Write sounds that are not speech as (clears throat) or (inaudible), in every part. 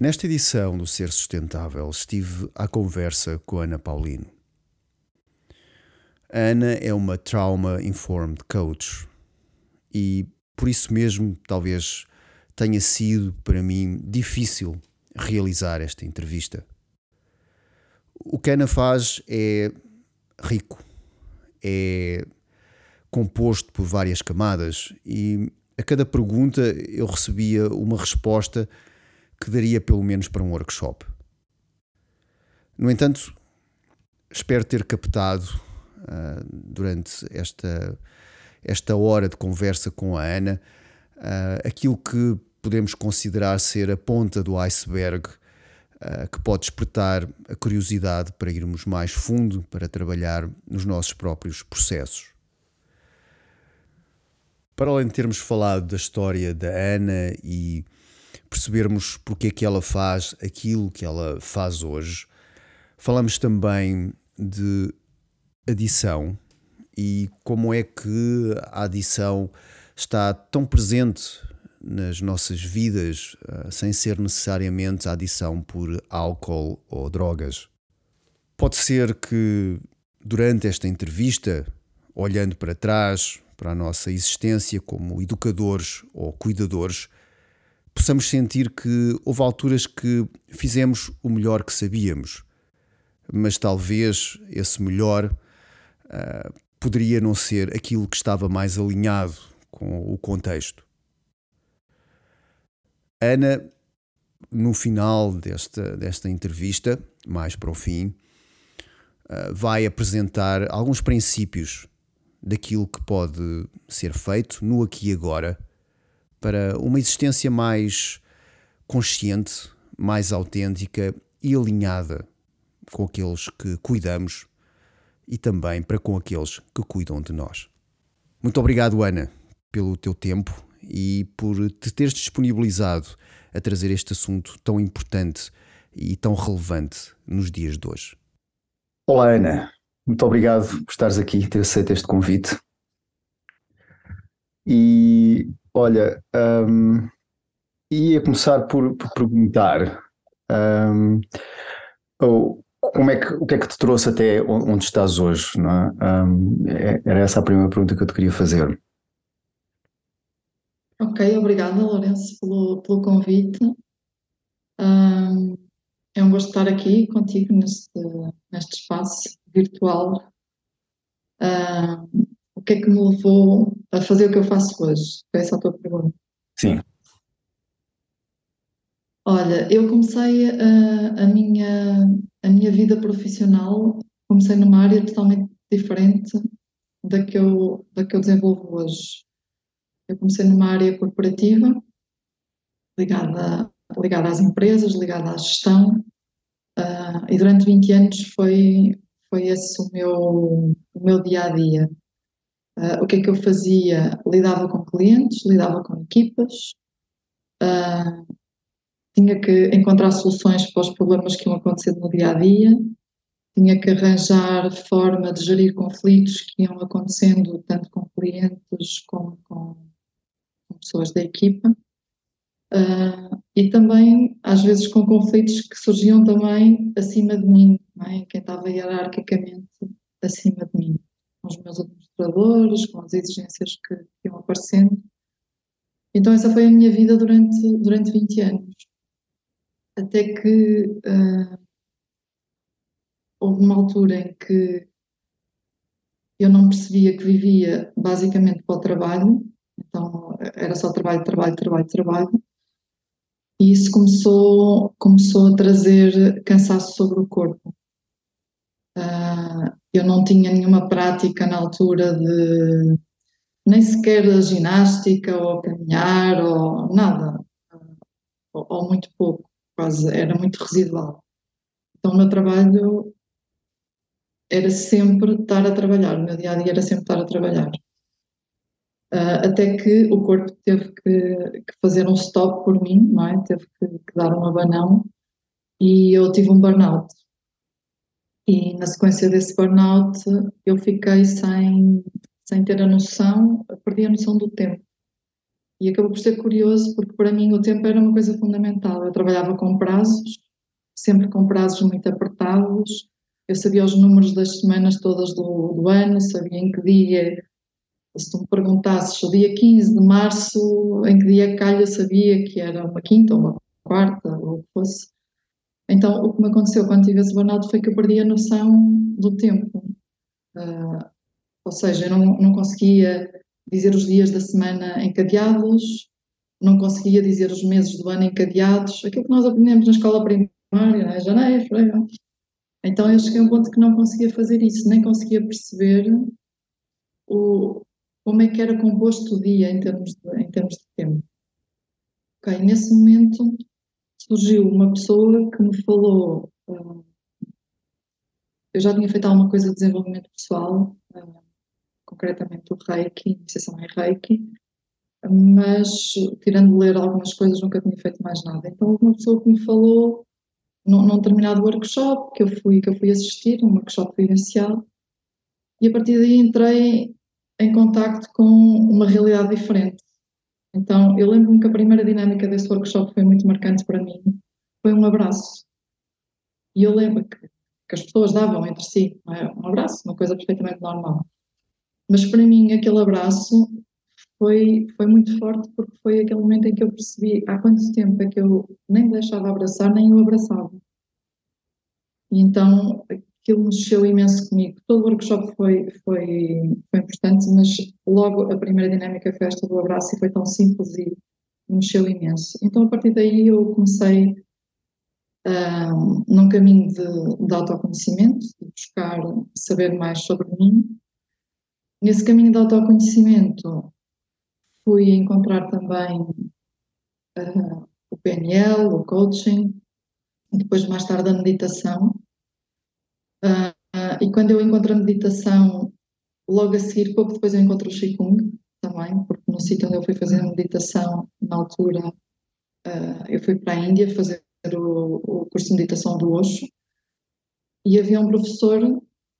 Nesta edição do Ser Sustentável estive à conversa com Ana Paulino. A Ana é uma Trauma Informed Coach e por isso mesmo talvez tenha sido para mim difícil realizar esta entrevista. O que a Ana faz é rico, é composto por várias camadas e a cada pergunta eu recebia uma resposta que daria pelo menos para um workshop. No entanto, espero ter captado uh, durante esta, esta hora de conversa com a Ana uh, aquilo que podemos considerar ser a ponta do iceberg uh, que pode despertar a curiosidade para irmos mais fundo para trabalhar nos nossos próprios processos. Para além de termos falado da história da Ana e percebermos porque é que ela faz aquilo que ela faz hoje. Falamos também de adição e como é que a adição está tão presente nas nossas vidas uh, sem ser necessariamente a adição por álcool ou drogas. Pode ser que durante esta entrevista, olhando para trás, para a nossa existência como educadores ou cuidadores, possamos sentir que houve alturas que fizemos o melhor que sabíamos, mas talvez esse melhor uh, poderia não ser aquilo que estava mais alinhado com o contexto. Ana, no final desta, desta entrevista, mais para o fim, uh, vai apresentar alguns princípios daquilo que pode ser feito no aqui e agora para uma existência mais consciente, mais autêntica e alinhada com aqueles que cuidamos e também para com aqueles que cuidam de nós. Muito obrigado, Ana, pelo teu tempo e por te teres disponibilizado a trazer este assunto tão importante e tão relevante nos dias de hoje. Olá, Ana. Muito obrigado por estares aqui, ter aceito este convite. E Olha, um, ia começar por, por perguntar um, como é que, o que é que te trouxe até onde estás hoje? Não é? Um, é, era essa a primeira pergunta que eu te queria fazer. Ok, obrigada, Lourenço, pelo, pelo convite. Um, é um gosto estar aqui contigo neste, neste espaço virtual. O que é que me levou a fazer o que eu faço hoje? Foi essa a tua pergunta? Sim. Olha, eu comecei a, a, minha, a minha vida profissional, comecei numa área totalmente diferente da que eu, da que eu desenvolvo hoje. Eu comecei numa área corporativa, ligada, ligada às empresas, ligada à gestão, uh, e durante 20 anos foi, foi esse o meu, o meu dia a dia. Uh, o que é que eu fazia? Lidava com clientes, lidava com equipas, uh, tinha que encontrar soluções para os problemas que iam acontecendo no dia a dia, tinha que arranjar forma de gerir conflitos que iam acontecendo tanto com clientes como com, com pessoas da equipa. Uh, e também, às vezes, com conflitos que surgiam também acima de mim, é? quem estava hierarquicamente acima de mim com os meus administradores, com as exigências que iam aparecendo. Então essa foi a minha vida durante, durante 20 anos. Até que uh, houve uma altura em que eu não percebia que vivia basicamente para o trabalho, então era só trabalho, trabalho, trabalho, trabalho. E isso começou, começou a trazer cansaço sobre o corpo. Uh, eu não tinha nenhuma prática na altura de nem sequer a ginástica ou caminhar ou nada, ou, ou, muito pouco, quase era muito residual. Então o meu trabalho era sempre estar a trabalhar, o meu dia a dia era sempre estar a trabalhar. Uh, até que o corpo teve que, que, fazer um stop por mim, não é? teve que, que dar um abanão e eu tive um burnout. E na sequência desse burnout, eu fiquei sem, sem ter a noção, perdi a noção do tempo. E acabou por ser curioso, porque para mim o tempo era uma coisa fundamental. Eu trabalhava com prazos, sempre com prazos muito apertados. Eu sabia os números das semanas todas do, do ano, sabia em que dia, se tu me perguntasses o dia 15 de março, em que dia calha, sabia que era uma quinta ou uma quarta, ou o que fosse. Então, o que me aconteceu quando tive esse burnout foi que eu perdi a noção do tempo. Uh, ou seja, eu não, não conseguia dizer os dias da semana encadeados, não conseguia dizer os meses do ano encadeados, aquilo que nós aprendemos na escola primária, né? janeiro, fevereiro. Então eu cheguei a um ponto que não conseguia fazer isso, nem conseguia perceber o, como é que era composto o dia em termos de, em termos de tempo. Ok, nesse momento surgiu uma pessoa que me falou, uh, eu já tinha feito alguma coisa de desenvolvimento pessoal, uh, concretamente o Reiki, iniciação em Reiki, mas tirando de ler algumas coisas nunca tinha feito mais nada. Então uma pessoa que me falou num, num determinado workshop que eu fui que eu fui assistir, um workshop vivencial, e a partir daí entrei em contacto com uma realidade diferente. Então eu lembro-me que a primeira dinâmica desse workshop foi muito marcante para mim, foi um abraço. E eu lembro que, que as pessoas davam entre si, é? um abraço, uma coisa perfeitamente normal. Mas para mim aquele abraço foi, foi muito forte porque foi aquele momento em que eu percebi há quanto tempo é que eu nem deixava abraçar, nem o abraçava. E então aquilo mexeu imenso comigo. Todo o workshop foi, foi, foi importante, mas logo a primeira dinâmica foi esta do abraço e foi tão simples e mexeu imenso. Então a partir daí eu comecei um, num caminho de, de autoconhecimento, de buscar saber mais sobre mim Nesse caminho de autoconhecimento, fui encontrar também uh, o PNL, o coaching, e depois mais tarde a meditação. Uh, uh, e quando eu encontro a meditação, logo a seguir, pouco depois eu encontro o Qigong também, porque no sítio onde eu fui fazer a meditação, na altura, eu fui para a Índia fazer o, o curso de meditação do Osho, e havia um professor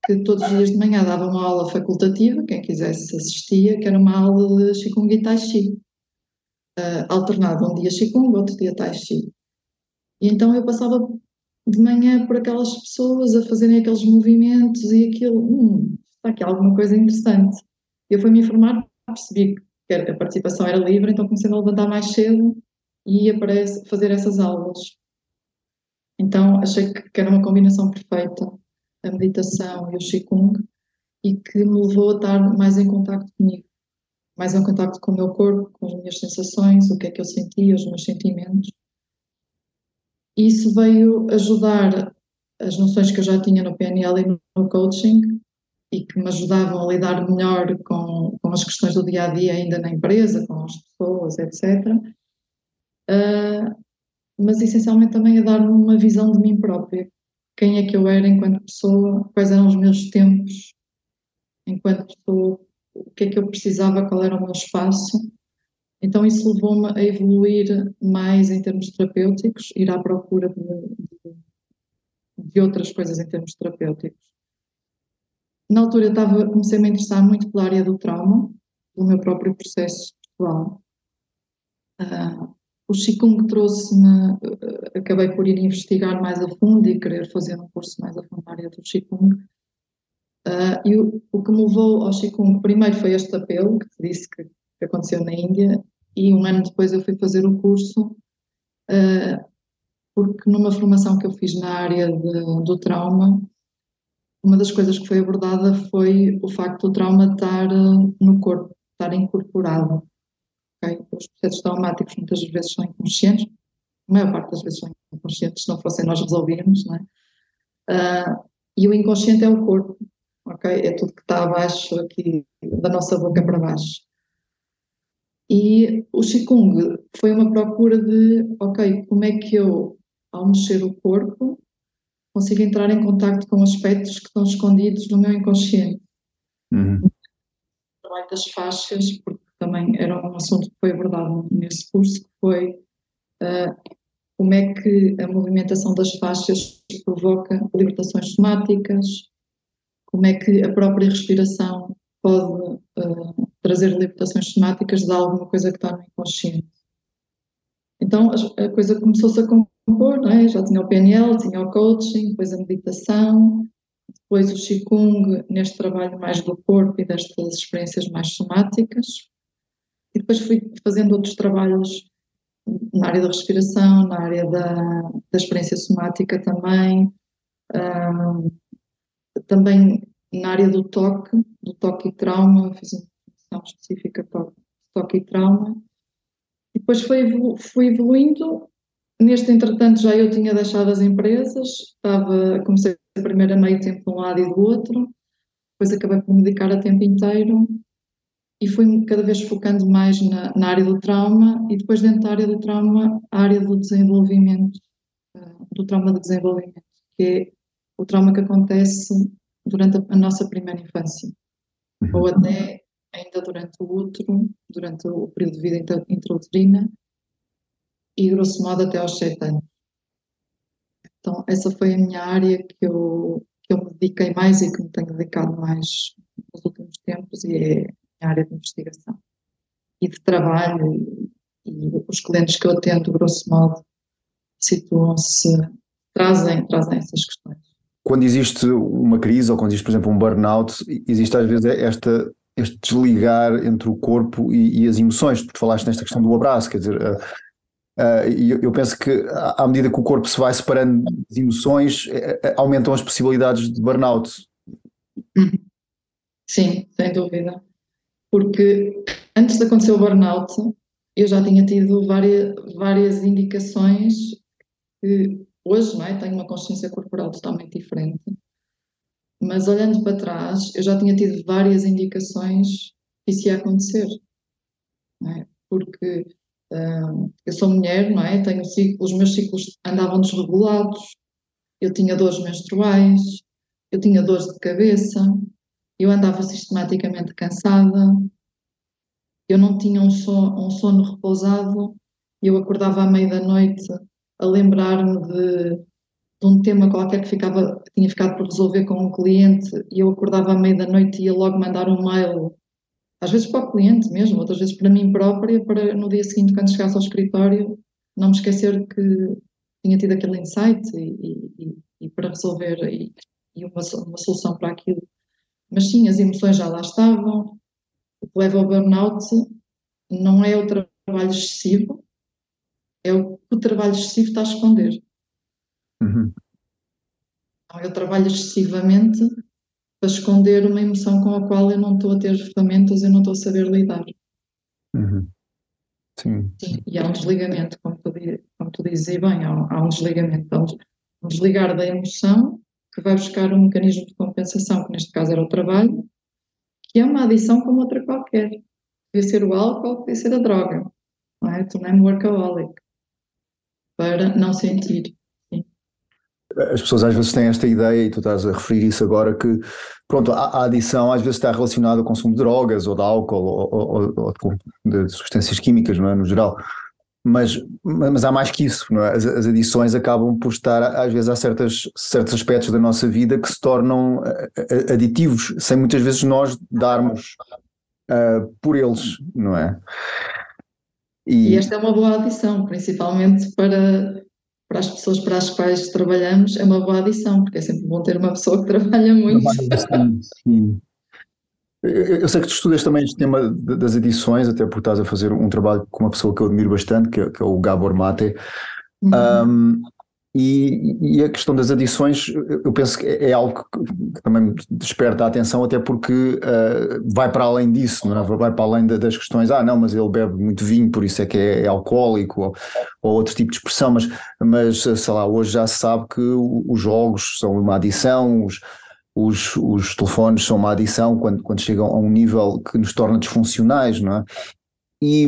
que todos os dias de manhã dava uma aula facultativa, quem quisesse assistia, que era uma aula de Qigong e Tai Chi. Uh, um dia Qigong, outro dia Tai Chi. E então eu passava de manhã por aquelas pessoas a fazerem aqueles movimentos e aquilo, hum, está aqui alguma coisa interessante. Eu fui me informar, percebi que a participação era livre, então comecei a levantar mais cedo e ia para fazer essas aulas. Então achei que era uma combinação perfeita a meditação e o Qigong e que me levou a estar mais em contato comigo, mais em contato com o meu corpo, com as minhas sensações, o que é que eu sentia, os meus sentimentos. Isso veio ajudar as noções que eu já tinha no PNL e no coaching e que me ajudavam a lidar melhor com, com as questões do dia a dia, ainda na empresa, com as pessoas, etc. Uh, ah, mas essencialmente também a dar-me uma visão de mim própria, quem é que eu era enquanto pessoa, quais eram os meus tempos enquanto pessoa, o que é que eu precisava, qual era o meu espaço. Então isso levou-me a evoluir mais em termos terapêuticos, ir à procura de, de, outras coisas em termos terapêuticos. Na altura eu estava, comecei a me interessar muito pela área do trauma, do meu próprio processo pessoal. Uh, o Qigong trouxe-me, eh, acabei por ir investigar mais a fundo e querer fazer um curso mais a fundo na área do Qigong. Uh, e o, o, que me levou ao Qigong, primeiro foi este apelo que disse que, que, aconteceu na Índia, e um ano depois eu fui fazer o curso, uh, porque numa formação que eu fiz na área de, do trauma, uma das coisas que foi abordada foi o facto do trauma estar no corpo, estar incorporado. Okay? Os processos traumáticos muitas vezes são inconscientes, a maior parte das vezes são inconscientes, se não fossem nós resolvíamos, não é? Uh, e o inconsciente é o corpo, ok? É tudo que está abaixo aqui, da nossa boca para baixo. E o Qigong foi uma procura de, ok, como é que eu, ao mexer o corpo, consigo entrar em contato com aspectos que estão escondidos no meu inconsciente. Uhum. Trabalho das faixas, porque também era um assunto que foi abordado nesse curso, que foi uh, como é que a movimentação das faixas provoca libertações somáticas, como é que a própria respiração pode uh, trazer libertações somáticas de alguma coisa que está no inconsciente. Então a coisa começou-se a compor, é? já tinha o PNL, tinha o coaching, depois a meditação, depois o Qigong neste trabalho mais do corpo e destas experiências mais somáticas. E depois fui fazendo outros trabalhos na área da respiração, na área da, da experiência somática também, um, também na área do toque, do toque e trauma, fiz uma formação específica para toque e trauma. E depois fui, fui evoluindo. Neste entretanto já eu tinha deixado as empresas, estava, comecei a primeira meio tempo de um lado e do outro, depois acabei por me dedicar a tempo inteiro e fui cada vez focando mais na, na, área do trauma e depois dentro da área do trauma, a área do desenvolvimento, eh, do trauma de desenvolvimento, que é o trauma que acontece durante a, a nossa primeira infância, uhum. ou até ainda durante o útero, durante o período de vida intrauterina e grosso modo até aos 7 anos. Então essa foi a minha área que eu, que eu me dediquei mais e que me tenho dedicado mais nos últimos tempos e é a área de investigação e de trabalho e, e os clientes que eu atendo, grosso modo, situam-se, trazem, trazem essas questões. Quando existe uma crise ou quando existe, por exemplo, um burnout, existe às vezes esta, este desligar entre o corpo e, e as emoções. Tu falaste nesta questão do abraço, quer dizer, uh, uh, eu, eu, penso que à medida que o corpo se vai separando das emoções, uh, aumentam as possibilidades de burnout. Uhum. Sim, sem dúvida porque antes de acontecer o burnout, eu já tinha tido várias, várias indicações que hoje não é, tenho uma consciência corporal totalmente diferente, mas olhando para trás, eu já tinha tido várias indicações que isso ia acontecer. É? Porque uh, eu sou mulher, não é? Tenho os meus ciclos andavam desregulados, eu tinha dores menstruais, eu tinha dores de cabeça, eu andava sistematicamente cansada, eu não tinha um sono, um sono repousado, eu acordava à meia da noite a lembrar-me de, de, um tema qualquer que ficava, tinha ficado por resolver com um cliente e eu acordava à meia da noite e ia logo mandar um mail, às vezes para o cliente mesmo, outras vezes para mim própria, para no dia seguinte, quando chegasse ao escritório, não me esquecer que tinha tido aquele insight e, e, e para resolver e, e uma, uma solução para aquilo. Mas sim, as emoções já lá estavam. O que leva ao burnout não é o trabalho excessivo, é o que o trabalho excessivo está a esconder. Uhum. Eu trabalho excessivamente para esconder uma emoção com a qual eu não estou a ter ferramentas, eu não estou a saber lidar. Uhum. Sim. Sim. E há um desligamento, como tu, como tu dizes bem, há, há um desligamento. Há um desligar da emoção que vai buscar um mecanismo de compensação, que neste caso era o trabalho, que é uma adição como outra qualquer. Podia ser o álcool, podia ser a droga. Não é? Tornei-me workaholic para não sentir. As pessoas às vezes têm esta ideia, e tu estás a referir isso agora, que pronto, a, a adição às vezes está relacionada ao consumo de drogas ou de álcool ou, ou, ou de substâncias químicas, não é? no geral mas, mas há mais que isso, é? as, as, adições acabam por estar, às vezes, há certas, certos aspectos da nossa vida que se tornam aditivos, sem muitas vezes nós darmos uh, por eles, não é? E, e, esta é uma boa adição, principalmente para, para as pessoas para as quais trabalhamos, é uma boa adição, porque é sempre bom ter uma pessoa que trabalha muito. Sim, sim. Eu sei que tu estudas também este tema das edições, até porque estás a fazer um trabalho com uma pessoa que eu admiro bastante, que é, que é o Gabor Mate. Uhum. Um, e, e, a questão das adições, eu penso que é algo que, também desperta a atenção, até porque uh, vai para além disso, não é? vai para além das questões, ah, não, mas ele bebe muito vinho, por isso é que é, é alcoólico, ou, ou, outro tipo de expressão, mas, mas sei lá, hoje já se sabe que os jogos são uma adição, os, os, os telefones são uma adição quando, quando chegam a um nível que nos torna disfuncionais, não é? E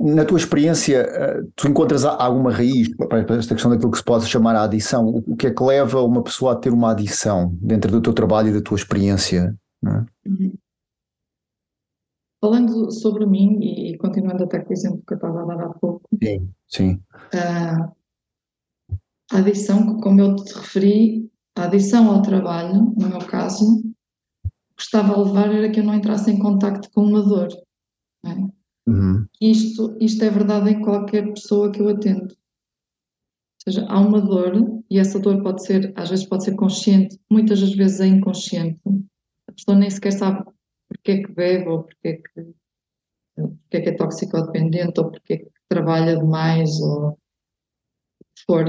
na tua experiência, eh, tu encontras alguma raiz para esta questão daquilo que se pode chamar a adição? O que é que leva uma pessoa a ter uma adição dentro do teu trabalho e da tua experiência? É? Uhum. Falando sobre mim e continuando até com o exemplo que eu estava a dar há pouco. Sim, sim. Uh, a adição, como eu te referi, a adição ao trabalho, no meu caso, que estava a levar era que eu não entrasse em contacto com uma dor. É? Uhum. Isto, isto é verdade em qualquer pessoa que eu atendo. Ou seja, há uma dor, e essa dor pode ser, às vezes pode ser consciente, muitas das vezes é inconsciente. A pessoa nem sequer sabe porque é que bebe, ou porque é que, porque é, que é toxicodependente, ou porque é que trabalha demais, ou que for,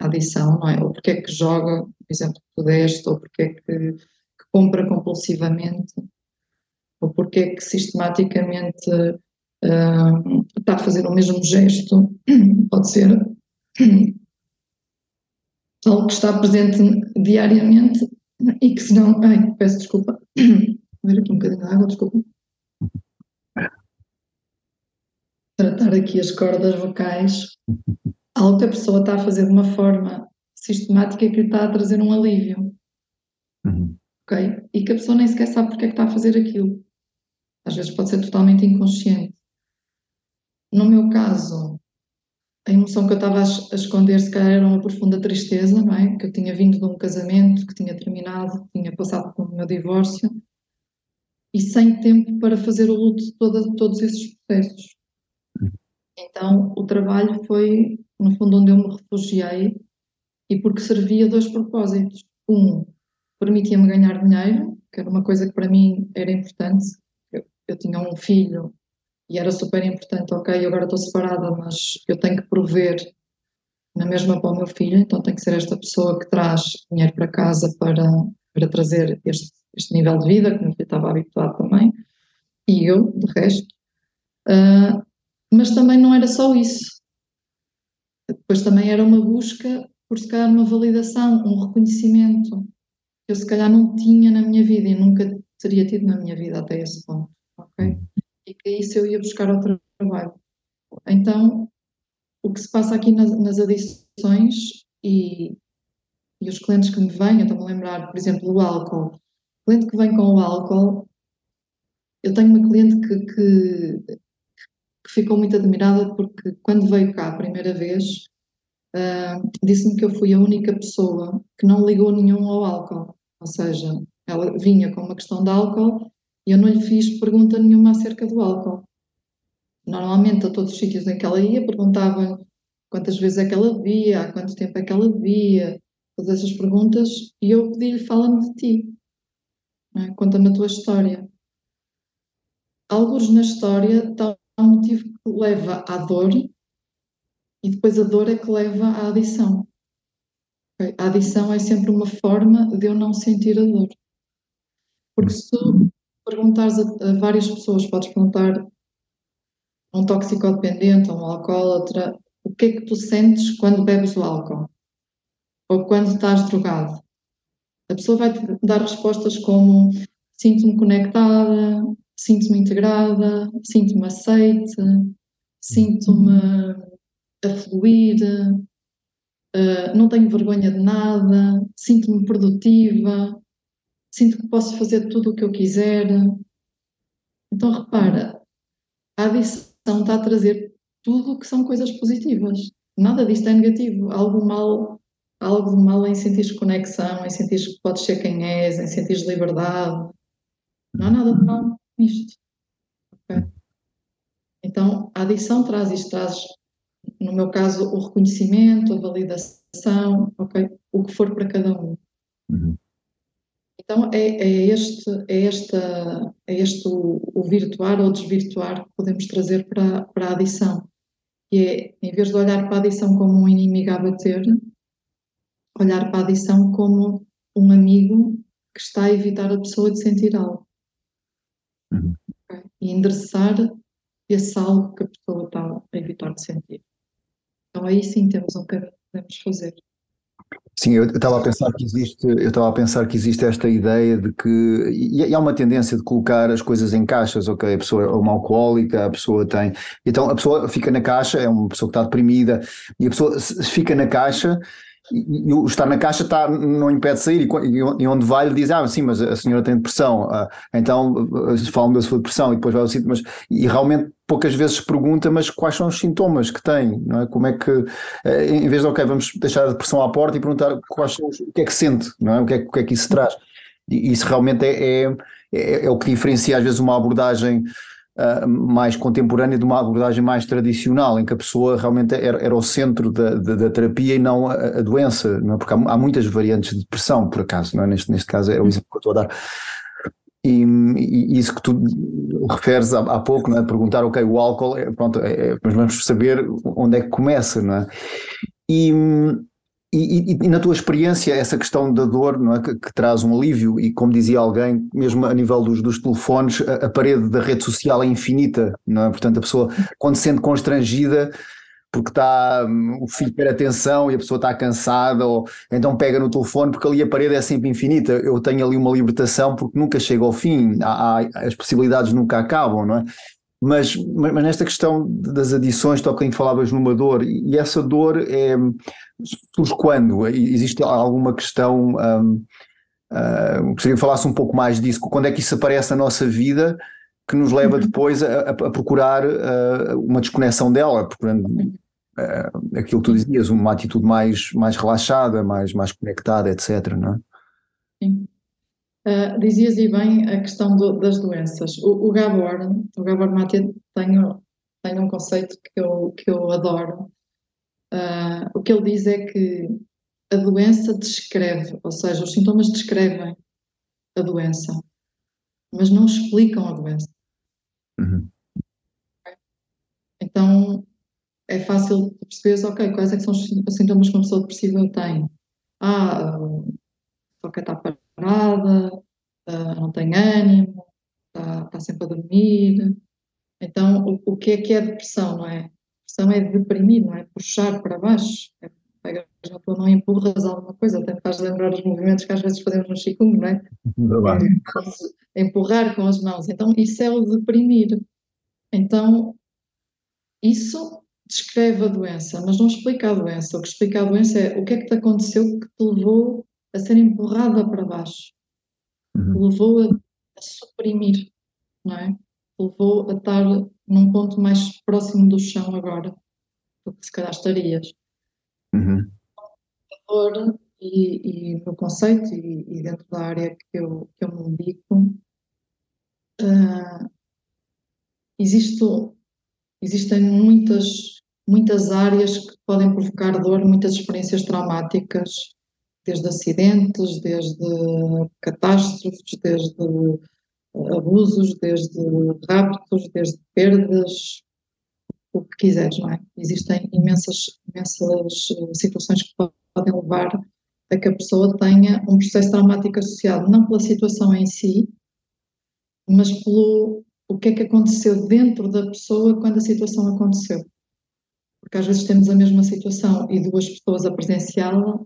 adição, não é? Ou porque é que joga, por exemplo, tu deste, ou porque é que, que compra compulsivamente, ou porque é que sistematicamente uh, está a fazer o mesmo gesto, (clears throat) pode ser (clears throat) algo que está presente diariamente e que se não. Ai, peço desculpa. (clears throat) Vou ver aqui um bocadinho de água, desculpa. Tratar aqui as cordas vocais. Algo que a pessoa está a fazer de uma forma sistemática que lhe está a trazer um alívio. Uhum. Ok? E que a pessoa nem sequer sabe porque é que está a fazer aquilo. Às vezes pode ser totalmente inconsciente. No meu caso, a emoção que eu estava a esconder se calhar era uma profunda tristeza, não é? Que eu tinha vindo de um casamento que tinha terminado, que tinha passado pelo meu divórcio e sem tempo para fazer o luto de toda, todos esses processos. Então o trabalho foi, no fundo, onde eu me refugiei e porque servia dois propósitos. Um, permitia-me ganhar dinheiro, que era uma coisa que para mim era importante. Eu, eu tinha um filho e era super importante, ok, agora estou separada, mas eu tenho que prover na mesma para o meu filho, então tem que ser esta pessoa que traz dinheiro para casa para, para trazer este, este nível de vida, que filho estava habituado também, e eu, de resto. Uh, mas também não era só isso. Depois também era uma busca por se calhar uma validação, um reconhecimento que eu se calhar não tinha na minha vida e nunca teria tido na minha vida até esse ponto, ok? E que isso eu ia buscar ao trabalho. Então, o que se passa aqui nas, nas adições e, e os clientes que me vêm, eu estou-me a lembrar, por exemplo, o álcool. O cliente que vem com o álcool, eu tenho uma cliente que, que, que ficou muito admirada porque quando veio cá a primeira vez, uh, disse-me que eu fui a única pessoa que não ligou nenhum ao álcool. Ou seja, ela vinha com uma questão de álcool eu não lhe fiz pergunta nenhuma acerca do álcool. Normalmente, a todos os sítios em que ela ia, perguntavam quantas vezes é que ela bebia, há quanto tempo é que ela bebia, todas essas perguntas, e eu pedi-lhe, fala-me de ti, é? conta-me a tua história. Alguns na história está um motivo que leva à dor, e depois a dor é que leva à adição. A adição é sempre uma forma de eu não sentir a dor. Porque se perguntares a, a, várias pessoas, podes perguntar a um toxicodependente, a um alcoólatra, o que é que tu sentes quando bebes o álcool? Ou quando estás drogado? A pessoa vai te dar respostas como sinto-me conectada, sinto-me integrada, sinto-me aceite, sinto-me a fluir, uh, não tenho vergonha de nada, sinto-me produtiva, sinto que posso fazer tudo o que eu quiser. Então, repara, a adição está a trazer tudo o que são coisas positivas. Nada disto é negativo. Algo mal, algo de mal em sentir conexão, em sentir que podes ser quem és, em sentir liberdade. Não há nada de mal nisto. Okay? Então, a adição traz isto, traz, no meu caso, o reconhecimento, a validação, ok? O que for para cada um. Uhum. Então é, é, este, é, esta, é este o, o, virtuar ou desvirtuar que podemos trazer para, para a adição. Que é, em vez de olhar para a adição como um inimigo a bater, olhar para a adição como um amigo que está a evitar a pessoa de sentir algo. Uhum. Okay? E endereçar esse algo que a pessoa está a evitar de sentir. Então aí sim temos um que podemos fazer. Sim, eu estava a pensar que existe, eu estava a pensar que existe esta ideia de que e há uma tendência de colocar as coisas em caixas, ok? A pessoa é uma alcoólica, a pessoa tem, então a pessoa fica na caixa, é uma pessoa que está deprimida e a pessoa fica na caixa e o estar na caixa está, não impede de sair, e, onde vai ele diz, ah, sim, mas a senhora tem depressão, ah, então falam da sua depressão e depois vai ao sítio, mas e realmente poucas vezes pergunta, mas quais são os sintomas que tem, não é? Como é que, eh, em vez de, ok, vamos deixar a depressão à porta e perguntar quais são os, o que é que sente, não é? O que é, o que, é que isso traz? E isso realmente é, é é, é, o que diferencia às vezes uma abordagem uh, mais contemporânea de uma abordagem mais tradicional, em que a pessoa realmente era, era o centro da, da, da, terapia e não a, a doença, não é? porque há, há, muitas variantes de depressão, por acaso, não é? neste, neste caso é o exemplo que eu estou a dar. E, e, isso que tu referes há, há, pouco, não é? Perguntar, ok, o álcool, é, pronto, é, é, mas vamos saber onde é que começa, não é? E, e, e, na tua experiência, essa questão da dor não é, que, que, traz um alívio, e como dizia alguém, mesmo a nível dos, dos telefones, a, a, parede da rede social é infinita, não é? Portanto, a pessoa, quando se sente constrangida, porque está o filho quer atenção e a pessoa está cansada, ou então pega no telefone, porque ali a parede é sempre infinita. Eu tenho ali uma libertação porque nunca chega ao fim, há, há, as possibilidades nunca acabam, não é? Mas, mas, nesta questão das adições, há bocadinho falavas numa dor, e essa dor é, surge quando? Existe alguma questão, um, uh, gostaria que falasse um pouco mais disso, quando é que isso aparece na nossa vida que nos leva uhum. depois a, a procurar uh, uma desconexão dela, procurando uh, aquilo que tu dizias, uma atitude mais, mais relaxada, mais, mais conectada, etc. Não é? Sim. Uh, dizias e bem a questão do, das doenças. O, o Gabor, o Gabor Maté tem, tem um conceito que eu, que eu adoro. Uh, o que ele diz é que a doença descreve, ou seja, os sintomas descrevem a doença, mas não explicam a doença. Uhum. Então é fácil perceber, ok, quais é são os sintomas que uma pessoa depressiva tem. Ah, só que está parada, uh, não tem ânimo, está, está, sempre a dormir. Então, o, o, que é que é depressão, não é? Depressão é deprimir, não é? Puxar para baixo. É, pegas na tua não empurras alguma coisa, até faz lembrar os movimentos que às vezes fazemos no Qigong, não é? é? Empurrar com as mãos. Então, isso é o deprimir. Então, isso descreve a doença, mas não explica a doença. O que explica a doença é o que é que te aconteceu que te levou a ser empurrada para baixo, uhum. levou a, a, suprimir, não é? Levou a estar num ponto mais próximo do chão agora do que se calhar estarias. Uhum. Dor e, e no conceito e, e, dentro da área que eu, que eu me dedico, uh, existe, existem muitas, muitas áreas que podem provocar dor, muitas experiências traumáticas desde acidentes, desde catástrofes, desde abusos, desde raptos, desde perdas, o que quiseres, não é? Existem imensas, imensas eh, situações que podem levar a que a pessoa tenha um processo traumático associado, não pela situação em si, mas pelo o que é que aconteceu dentro da pessoa quando a situação aconteceu. Porque às vezes temos a mesma situação e duas pessoas a presenciá-la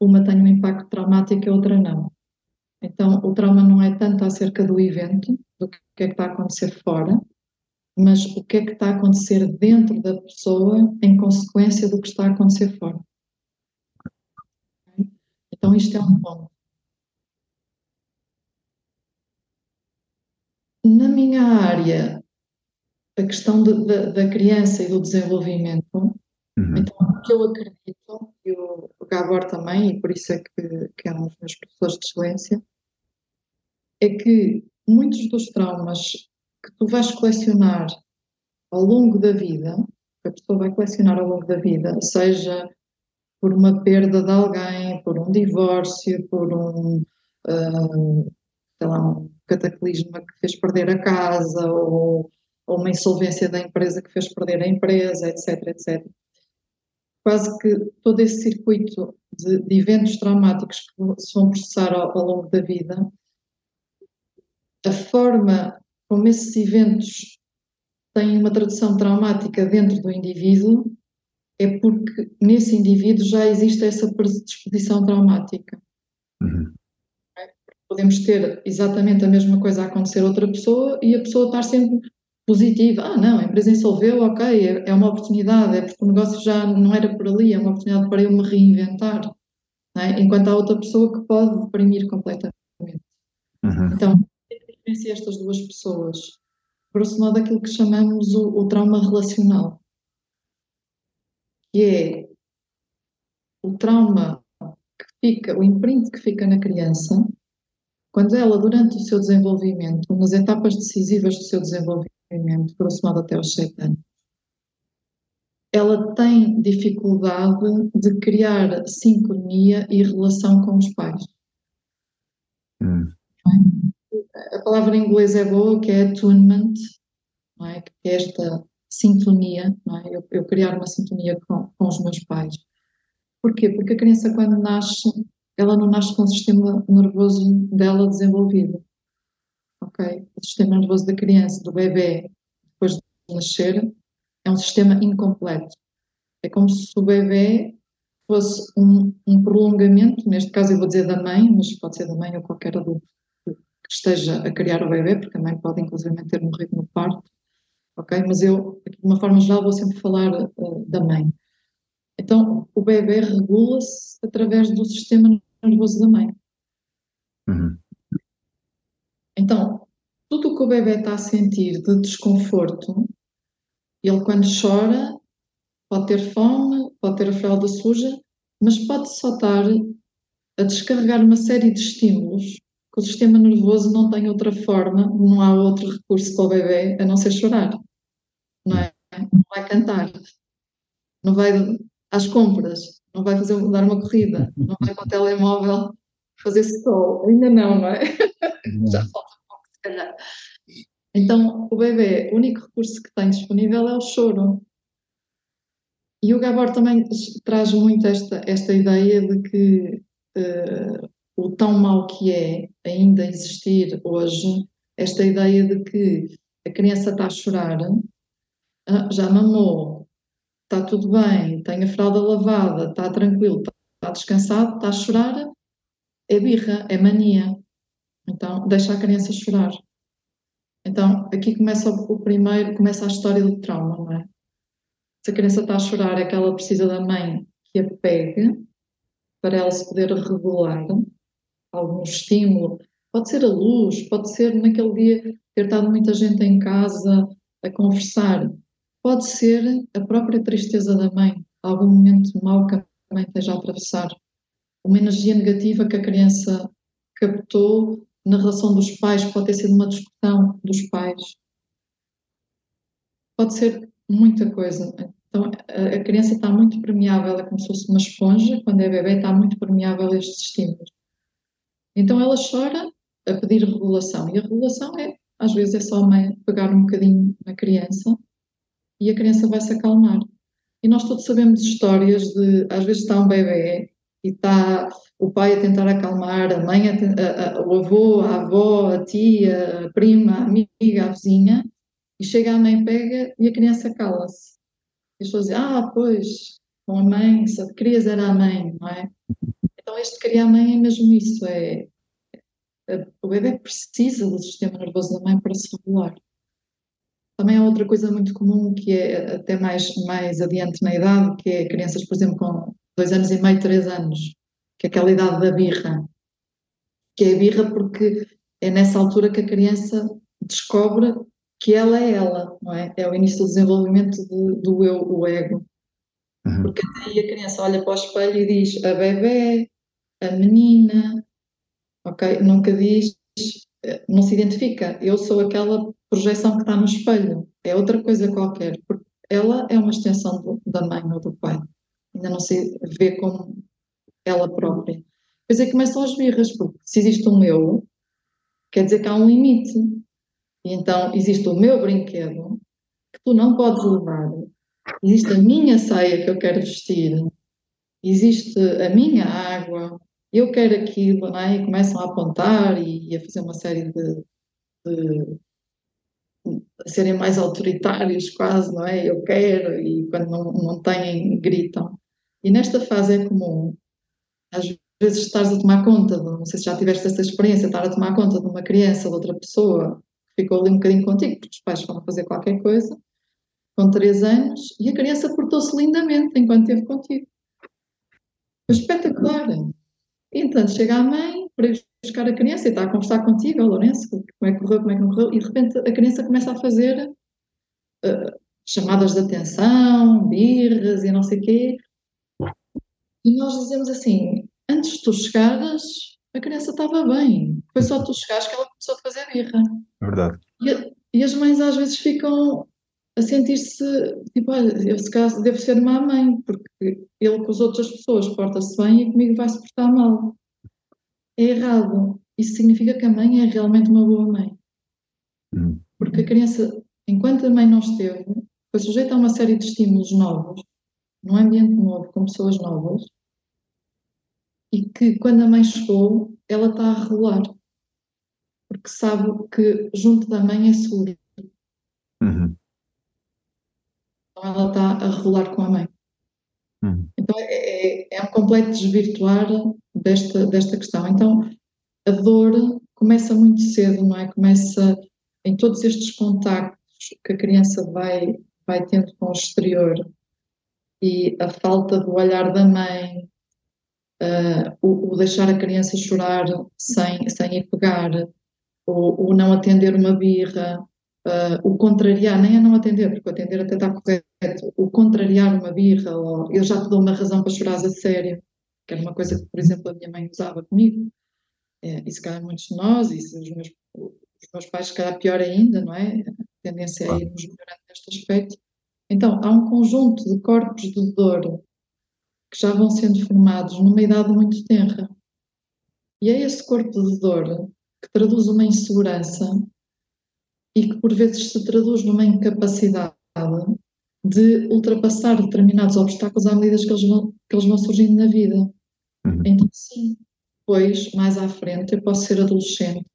uma tem um impacto traumático e outra não. Então, o trauma não é tanto acerca do evento, do que é que está a acontecer fora, mas o que é que está a acontecer dentro da pessoa em consequência do que está a acontecer fora. Então, isto é um ponto. Na minha área, a questão de, de, da criança e do desenvolvimento, uhum. então, o que eu acredito e o, o Gabor também, e por isso é que, que é um meus professores de excelência, é que muitos dos traumas que tu vais colecionar ao longo da vida, que a pessoa vai colecionar ao longo da vida, seja por uma perda de alguém, por um divórcio, por um, uh, sei lá, um cataclisma que fez perder a casa, ou, ou uma insolvência da empresa que fez perder a empresa, etc, etc quase que todo esse circuito de, de eventos traumáticos que se vão processar ao, ao longo da vida, a forma como esses eventos têm uma tradução traumática dentro do indivíduo é porque nesse indivíduo já existe essa predisposição traumática. Uhum. Podemos ter exatamente a mesma coisa a acontecer a outra pessoa e a pessoa estar sempre positiva. Ah, não, a empresa insolveu, ok, é, é uma oportunidade, é porque o negócio já não era por ali, é uma oportunidade para eu me reinventar. É? Enquanto há outra pessoa que pode deprimir completamente. Uhum. Então, diferencia estas duas pessoas? Grosso modo, aquilo que chamamos o, o trauma relacional, que é o trauma que fica, o imprint que fica na criança quando ela, durante o seu desenvolvimento, nas etapas decisivas do seu desenvolvimento, grosso modo até aos 7 anos, ela tem dificuldade de criar sincronia e relação com os pais. Hum. A palavra em inglês é boa, que é attunement, não é? que é esta sintonia, não é? eu, eu criar uma sintonia com, com os meus pais. Porquê? Porque a criança, quando nasce, ela não nasce com o sistema nervoso dela desenvolvido. Ok? O sistema nervoso da criança, do bebê, depois de nascer, é um sistema incompleto. É como se o bebê fosse um, um, prolongamento, neste caso eu vou dizer da mãe, mas pode ser da mãe ou qualquer adulto que esteja a criar o bebê, porque a mãe pode inclusive ter morrido no parto, ok? Mas eu, de uma forma geral, vou sempre falar uh, da mãe. Então, o bebê regula-se através do sistema nervoso da mãe. Uhum. Então, tudo o que o bebê está a sentir de desconforto, ele quando chora, pode ter fome, pode ter a fralda suja, mas pode só estar a descarregar uma série de estímulos que o sistema nervoso não tem outra forma, não há outro recurso para o bebê a não ser chorar. Não é? Não vai cantar, não vai às compras, não vai fazer, dar uma corrida, não vai para o telemóvel fazer scroll. Ainda não, não é? (laughs) Já falta calhar. Então, o bebê, o único recurso que tem disponível é o choro. E o Gabor também traz muito esta, esta ideia de que uh, o tão mau que é ainda existir hoje, esta ideia de que a criança está a chorar, uh, já mamou, está tudo bem, tem a fralda lavada, está tranquilo, está descansado, está a chorar, é birra, é mania. Então, deixa a criança chorar. Então, aqui começa o primeiro, começa a história do trauma, não é? Se a criança está a chorar, é que ela precisa da mãe que a pegue para ela se poder regular algum estímulo. Pode ser a luz, pode ser naquele dia ter estado muita gente em casa a conversar, Pode ser a própria tristeza da mãe, algum momento mau que a mãe esteja a atravessar, uma energia negativa que a criança captou na relação dos pais, pode ter sido uma discussão dos pais. Pode ser muita coisa. Então, a, criança está muito permeável, é como se fosse uma esponja, quando é bebê, está muito permeável a estes estímulos. Então, ela chora a pedir regulação, e a regulação é, às vezes, é só a mãe pegar um bocadinho na criança e a criança vai se acalmar. E nós todos sabemos histórias de, às vezes está um bebê e está o pai a tentar acalmar, a mãe, a, a, o avô, a avó, a tia, a prima, a amiga, a vizinha, e chega a mãe, pega e a criança cala-se. E as pessoas dizem, ah, pois, com a mãe, se querias era a mãe, não é? Então este criar a mãe é mesmo isso, é, é o bebê precisa do sistema nervoso da mãe para se regular. Também há outra coisa muito comum que é até mais, mais adiante na idade, que é crianças, por exemplo, com dois anos e meio, três anos, que é aquela idade da birra. Que é a birra porque é nessa altura que a criança descobre que ela é ela, não é? É o início do desenvolvimento do, do eu, o ego. Uhum. Porque aí a criança olha para o espelho e diz a bebê, a menina, ok? Nunca diz, não se identifica. Eu sou aquela projeção que está no espelho, é outra coisa qualquer, porque ela é uma extensão do, da mãe ou do pai, ainda não se vê como ela própria. Depois é que começam as birras, porque se existe um eu, quer dizer que há um limite. E então existe o meu brinquedo, que tu não podes levar, existe a minha saia que eu quero vestir, existe a minha água, eu quero aquilo, não é? e começam a apontar e, e a fazer uma série de, de serem mais autoritários quase, não é? Eu quero, e quando não, não têm, gritam. E nesta fase é comum, às vezes estás a tomar conta, de, não sei se já tiveste essa experiência, estar a tomar conta de uma criança, de outra pessoa, que ficou ali um bocadinho contigo, porque os pais foram fazer qualquer coisa, com três anos, e a criança portou-se lindamente enquanto esteve contigo. Espetacular. E, então, chega a mãe para ir buscar a criança e está a conversar contigo, oh, Lourenço, como é que correu, como é que não correu, e de repente a criança começa a fazer uh, chamadas de atenção, birras e não sei o quê. E nós dizemos assim, antes de tu chegares, a criança estava bem, Foi só tu chegares que ela começou a fazer birra. É verdade. E, e as mães às vezes ficam a sentir-se, tipo, olha, eu se calhar devo ser má mãe, porque ele com as outras pessoas porta-se bem e comigo vai se portar mal. É errado. Isso significa que a mãe é realmente uma boa mãe. Uhum. Porque a criança, enquanto a mãe não esteve, foi sujeita a uma série de estímulos novos, num ambiente novo, com pessoas novas, e que quando a mãe chegou, ela está a regular. Porque sabe que junto da mãe é seguro. Uhum. Então ela está a regular com a mãe. Uhum. Então é, é, é um completo desvirtuar desta, desta questão. Então a dor começa muito cedo, não é? Começa em todos estes contactos que a criança vai, vai tendo com o exterior e a falta do olhar da mãe, uh, o, o, deixar a criança chorar sem, sem ir pegar, o, o não atender uma birra, uh, o contrariar, nem a não atender, porque atender até está correto, o contrariar uma birra, ou eu já te dou uma razão para chorar a sério, que era uma coisa que, por exemplo, a minha mãe usava comigo, é, e se calhar muitos de nós, e os meus, os meus pais, se calhar pior ainda, não é? A tendência é irmos melhorando neste aspecto. Então, há um conjunto de corpos de dor que já vão sendo formados numa idade muito tenra. E é esse corpo de dor que traduz uma insegurança e que por vezes se traduz numa incapacidade de ultrapassar determinados obstáculos à medida que eles vão, que eles vão surgindo na vida. Uhum. Então, sim, depois, mais à frente, eu posso ser adolescente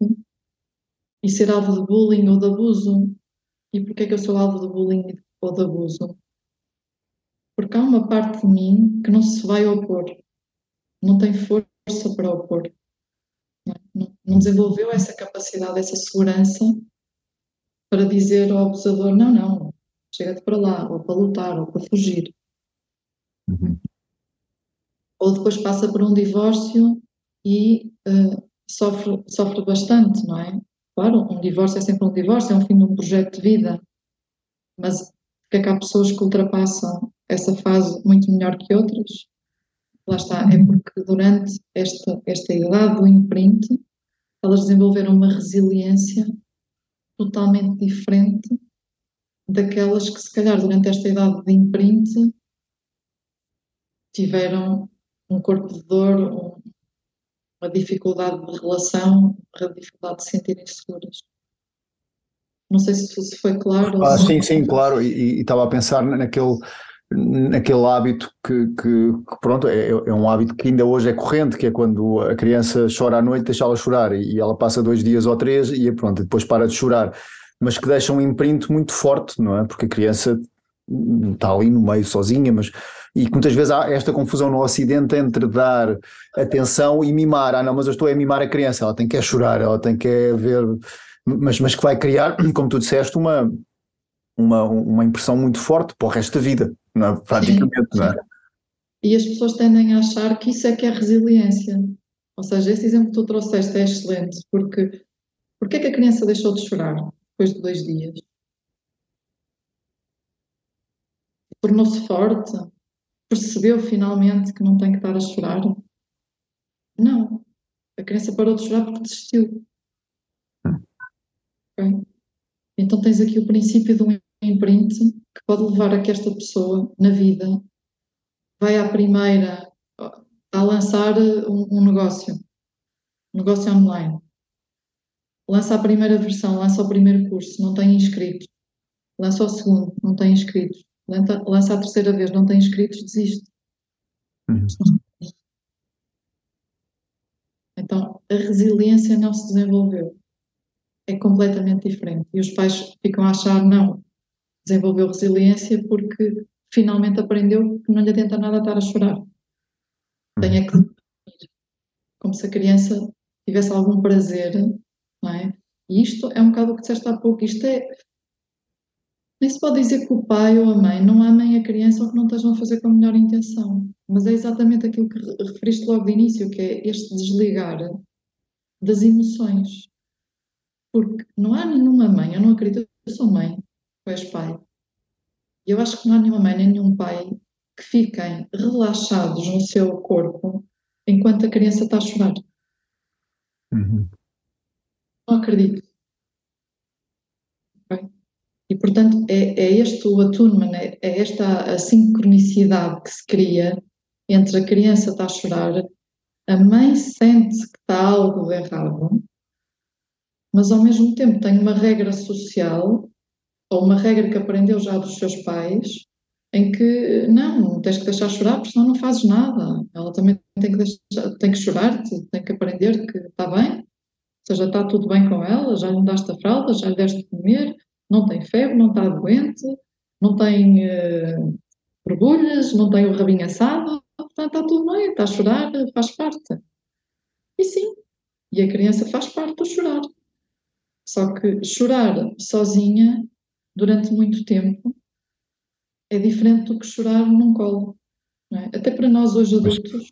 e ser alvo de bullying ou de abuso. E porquê é que eu sou alvo de bullying ou de abuso? Porque há uma parte de mim que não se vai opor, não tem força para opor. Não, não desenvolveu essa capacidade, essa segurança para dizer ao abusador: não, não, chega-te para lá, ou para lutar, ou para fugir. Uhum. Ou depois passa por um divórcio e uh, sofre, sofre bastante, não é? Claro, um divórcio é sempre um divórcio, é um fim de um projeto de vida, mas que é que há pessoas que ultrapassam essa fase muito melhor que outras? Lá está, é porque durante esta, esta idade do imprint, elas desenvolveram uma resiliência totalmente diferente daquelas que, se calhar, durante esta idade de imprint, tiveram um corpo de dor, uma dificuldade de relação, uma dificuldade de se sentirem seguras. Não sei se, foi claro. Ah, sim, sim, claro. E, e, estava a pensar naquele, naquele hábito que, que, que pronto, é, é, um hábito que ainda hoje é corrente, que é quando a criança chora à noite, deixá-la chorar e ela passa dois dias ou três e pronto, depois para de chorar. Mas que deixa um imprint muito forte, não é? Porque a criança está ali no meio sozinha, mas e muitas vezes há esta confusão no Ocidente entre dar atenção e mimar. Ah, não, mas eu estou a mimar a criança, ela tem que é chorar, ela tem que é ver, mas, mas que vai criar, como tu disseste, uma, uma, uma impressão muito forte para o resto da vida, não é? praticamente, não é? E as pessoas tendem a achar que isso é que é resiliência. Ou seja, esse exemplo que tu trouxeste é excelente, porque porque é que a criança deixou de chorar depois de dois dias? Tornou-se forte? percebeu finalmente que não tem que estar a chorar? Não. A criança parou de chorar porque desistiu. Okay? Então tens aqui o princípio de um imprint que pode levar a que esta pessoa, na vida, vai à primeira a lançar um, um negócio, um negócio online. Lança a primeira versão, lança o primeiro curso, não tem inscritos. Lança o segundo, não tem inscritos lança, a terceira vez, não tem inscritos, desiste. Uhum. Então, a resiliência não se desenvolveu. É completamente diferente. E os pais ficam a achar, não, desenvolveu resiliência porque finalmente aprendeu que não lhe adianta nada estar a chorar. Tem que como se a criança tivesse algum prazer, não é? E isto é um bocado o que disseste há pouco, isto é nem se pode dizer que o pai ou a mãe não amem a criança ou que não estejam a fazer com a melhor intenção. Mas é exatamente aquilo que referiste logo de início, que é este desligar das emoções. Porque não há nenhuma mãe, eu não acredito, eu sou mãe, és pai. E eu acho que não há nenhuma mãe nem nenhum pai que fiquem relaxados no seu corpo enquanto a criança está a chorar. Uhum. não acredito. Okay? E, portanto, é, é este o attunement, é, é esta a sincronicidade que se cria entre a criança está a chorar, a mãe sente que está algo errado, mas ao mesmo tempo tem uma regra social ou uma regra que aprendeu já dos seus pais em que não, tens que deixar chorar porque senão não fazes nada. Ela também tem que, deixar, tem que chorar, tem que aprender que está bem, ou seja, está tudo bem com ela, já lhe daste a fralda, já lhe deste de comer, não tem febre, não está doente, não tem uh, borbulhas, não tem o rabinho assado, portanto está tudo bem, está a chorar, faz parte. E sim, e a criança faz parte do chorar. Só que chorar sozinha durante muito tempo é diferente do que chorar num colo. É? Até para nós hoje adultos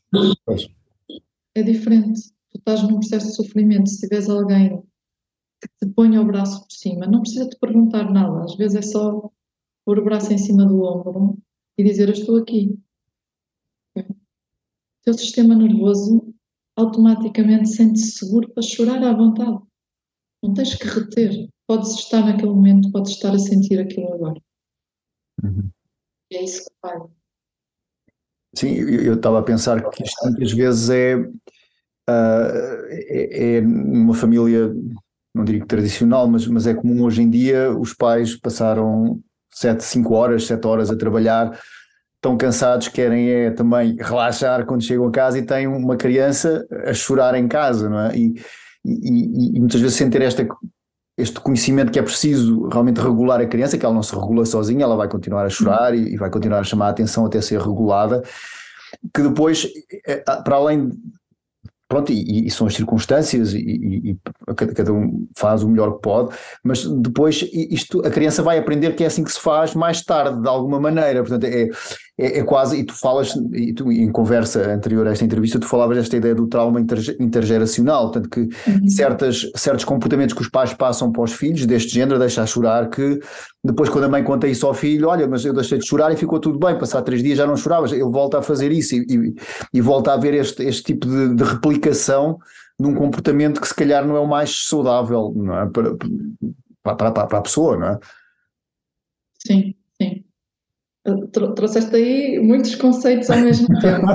é diferente. Tu estás num processo de sofrimento, se tiveres alguém que te ponha o braço por cima, não precisa te perguntar nada, às vezes é só pôr o braço em cima do ombro e dizer eu estou aqui. O teu sistema nervoso automaticamente sente-se seguro para chorar à vontade. Não tens que reter. Podes estar naquele momento, podes estar a sentir aquilo agora. Uhum. É isso que faz. Sim, eu estava a pensar que isto muitas vezes é, uh, é, é numa família, não digo tradicional, mas, mas é comum hoje em dia os pais passaram 7, 5 horas, 7 horas a trabalhar, estão cansados, querem é também relaxar quando chegam a casa e têm uma criança a chorar em casa, não é? E, e, e muitas vezes sem ter esta este conhecimento que é preciso realmente regular a criança, que ela não se regula sozinha, ela vai continuar a chorar e, e vai continuar a chamar a atenção até ser regulada, que depois, eh, para além pronto, e, e, são as circunstâncias e, e, cada um faz o melhor que pode, mas depois isto, a criança vai aprender que é assim que se faz mais tarde, de alguma maneira, portanto é, é, é quase, e tu falas, e tu em conversa anterior a esta entrevista, tu falavas desta ideia do trauma intergeracional, portanto que uhum. certas, certos comportamentos que os pais passam para os filhos deste género, deixa a chorar, que depois quando a mãe conta isso ao filho, olha, mas eu deixei de chorar e ficou tudo bem, passar três dias já não choravas, ele volta a fazer isso e, e, e volta a ver este, este tipo de, de replicação num comportamento que se calhar não é o mais saudável é? para, para, para, para a pessoa, não é? Sim. Trouxeste aí muitos conceitos ao mesmo (laughs) tempo.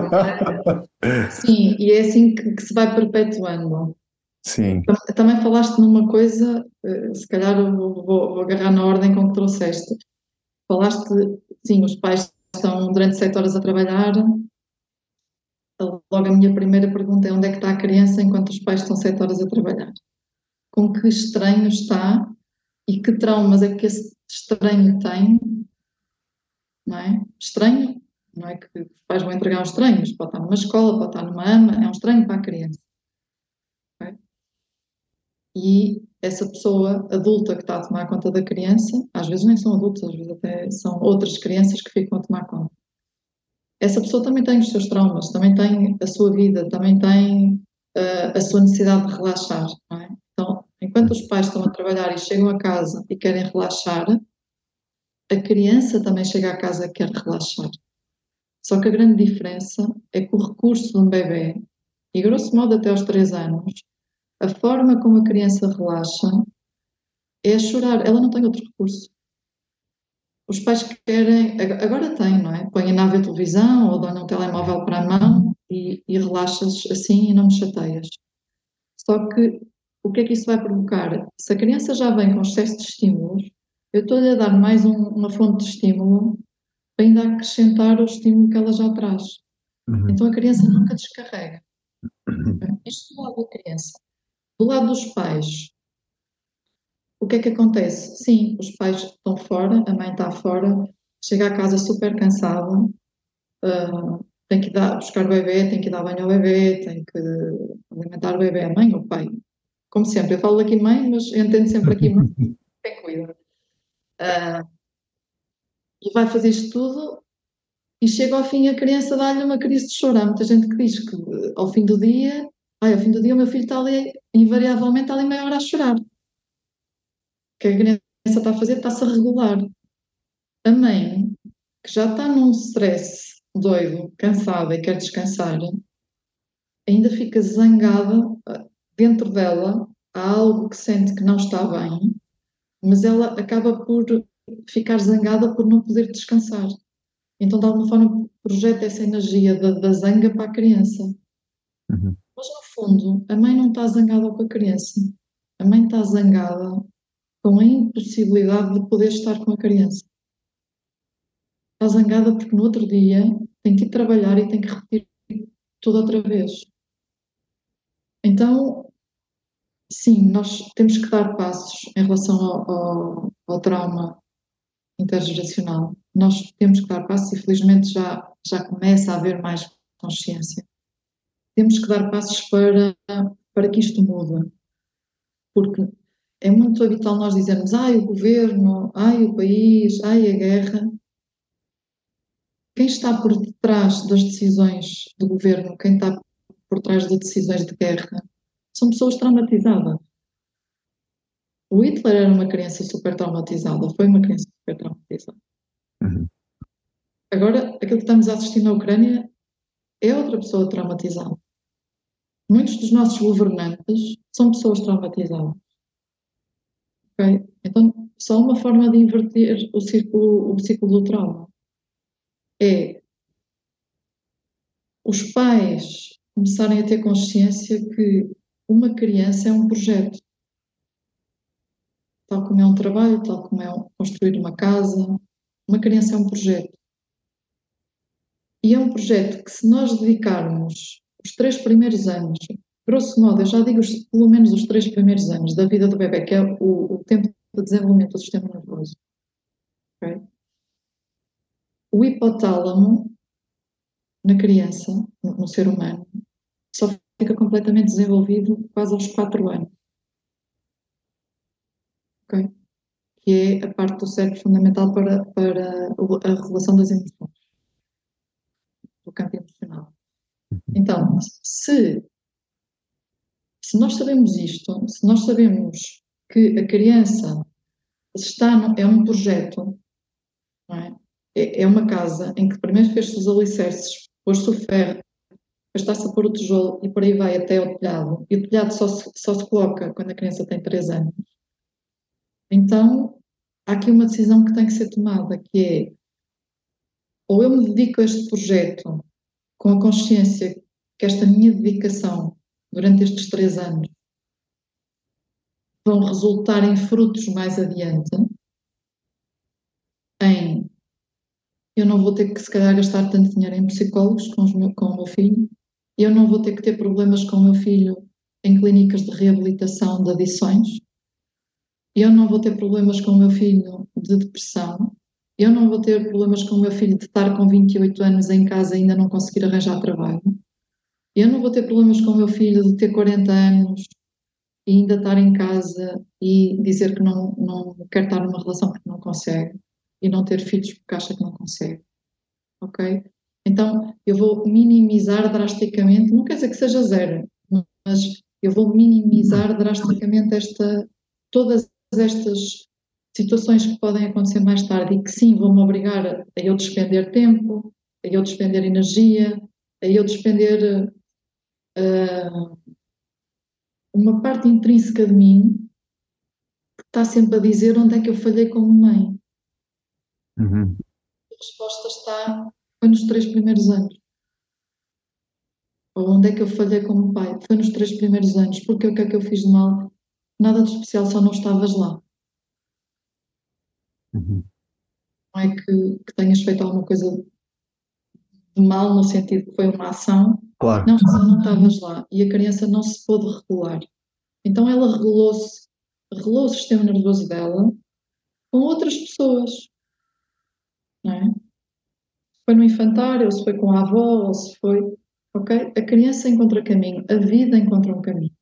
É? Sim, e é assim que, que, se vai perpetuando. Sim. Também falaste numa coisa, eh, se calhar vou, vou, vou agarrar na ordem com que trouxeste. Falaste, sim, os pais estão durante sete horas a trabalhar, Logo, a minha primeira pergunta é onde é que está a criança enquanto os pais estão sete horas a trabalhar? Com que estranho está e que traumas é que esse estranho tem? Não é? Estranho, não é que os pais vão entregar estranho, mas pode estar numa escola, pode estar numa ama, é um estranho para a criança. Okay? E essa pessoa adulta que está a tomar conta da criança, às vezes nem são adultos, às vezes até são outras crianças que ficam a tomar conta essa pessoa também tem os seus traumas, também tem a sua vida, também tem uh, a sua necessidade de relaxar. É? Então, enquanto os pais estão a trabalhar e chegam a casa e querem relaxar, a criança também chega a casa quer relaxar. Só que a grande diferença é que o recurso de um bebê, e grosso modo até aos 3 anos, a forma como a criança relaxa é chorar. Ela não tem outro recurso os pais querem, agora têm, não é? Põem na televisão ou dão um telemóvel para a mão e, e relaxas assim e não me chateias. Só que o que é que isso vai provocar? Se a criança já vem com excesso de estímulos, eu estou-lhe a dar mais um, uma fonte de estímulo ainda acrescentar o estímulo que ela já traz. Uhum. Então a criança nunca descarrega. Uhum. Isto do lado da criança. Do lado dos pais, o que é que acontece? Sim, os pais estão fora, a mãe está fora, chega a casa super cansada, uh, tem que dar, buscar o bebê, tem que dar banho ao bebê, tem que alimentar o bebê, a mãe ou o pai. Como sempre, eu falo aqui mãe, mas entendo sempre aqui mãe, (laughs) quem cuida. Uh, e vai fazer isto tudo e chega ao fim a criança dá-lhe uma crise de choro. Há muita gente que diz que ao fim do dia, ai, ao fim do dia o meu filho está ali, invariavelmente está ali meia hora a chorar que a criança está a fazer está-se a regular. A mãe, que já está num stress doido, cansada e quer descansar, ainda fica zangada ah, dentro dela há algo que sente que não está bem, mas ela acaba por ficar zangada por não poder descansar. Então, de alguma forma, projeta essa energia da, da zanga para a criança. Uhum. Mas, no fundo, a mãe não está zangada com a criança. A mãe está zangada com a impossibilidade de poder estar com a criança. Está zangada porque no outro dia tem que ir trabalhar e tem que repetir tudo outra vez. Então, sim, nós temos que dar passos em relação ao, ao, ao trauma intergeracional. Nós temos que dar passos e felizmente já, já começa a haver mais consciência. Temos que dar passos para, para que isto mude. Porque é muito habitual nós dizermos, ai, o governo, ai, o país, ai, a guerra. Quem está por detrás das decisões do governo, quem está por trás de decisões de guerra, são pessoas traumatizadas. O Hitler era uma criança super traumatizada, foi uma criança super traumatizada. Uhum. Agora, aquilo que estamos a assistir na Ucrânia é outra pessoa traumatizada. Muitos dos nossos governantes são pessoas traumatizadas. Okay? Então, só uma forma de inverter o ciclo, o ciclo do trauma é os pais começarem a ter consciência que uma criança é um projeto tal como é um trabalho, tal como é construir uma casa. Uma criança é um projeto. E é um projeto que, se nós dedicarmos os três primeiros anos, grosso modo, eu já digo os, pelo menos os três primeiros anos da vida do bebê, que é o, o tempo de desenvolvimento do sistema nervoso. Okay? O hipotálamo, na criança, no, no ser humano, fica completamente desenvolvido quase aos quatro anos okay? que é a parte do cérebro fundamental para, para a regulação das emoções, do campo emocional. Uhum. Então, se, se nós sabemos isto, se nós sabemos que a criança está no, é um projeto, é? é? É, uma casa em que primeiro fez-se os alicerces, pôs-se o ferro, está-se a pôr o tijolo e por aí vai até ao telhado, e o telhado só se, só se coloca quando a criança tem 3 anos. Então, há aqui uma decisão que tem que ser tomada, que é ou eu me dedico a este projeto com a consciência que esta minha dedicação durante estes três anos vão resultar em frutos mais adiante, em eu não vou ter que se calhar gastar tanto dinheiro em psicólogos com, meu, com o meu filho, eu não vou ter que ter problemas com o meu filho em clínicas de reabilitação de adições, eu não vou ter problemas com o meu filho de depressão, eu não vou ter problemas com o meu filho de estar com 28 anos em casa e ainda não conseguir arranjar trabalho, eu não vou ter problemas com o meu filho de ter 40 anos e ainda estar em casa e dizer que não, não quer estar numa relação porque não consegue e não ter filhos porque acha que não consegue. Ok? Então, eu vou minimizar drasticamente, não quer dizer que seja zero, mas eu vou minimizar drasticamente esta, todas estas situações que podem acontecer mais tarde e que sim vão me obrigar a, a eu despender tempo, a eu despender energia, a eu despender uh, uma parte intrínseca de mim que está sempre a dizer onde é que eu falhei como mãe. Uhum. A resposta está foi nos três primeiros anos. Ou onde é que eu falhei como pai? Foi nos três primeiros anos. Porque o que é que eu fiz de mal? nada de especial, só não estavas lá. Uhum. Não é que, que, tenhas feito alguma coisa de mal, no sentido que foi uma ação. Claro. Não, só não estavas lá. E a criança não se pôde regular. Então ela regulou-se, regulou o sistema nervoso dela com outras pessoas. Não é? Foi no infantário, ou se foi com a avó, ou se foi. Ok? A criança encontra caminho, a vida encontra um caminho.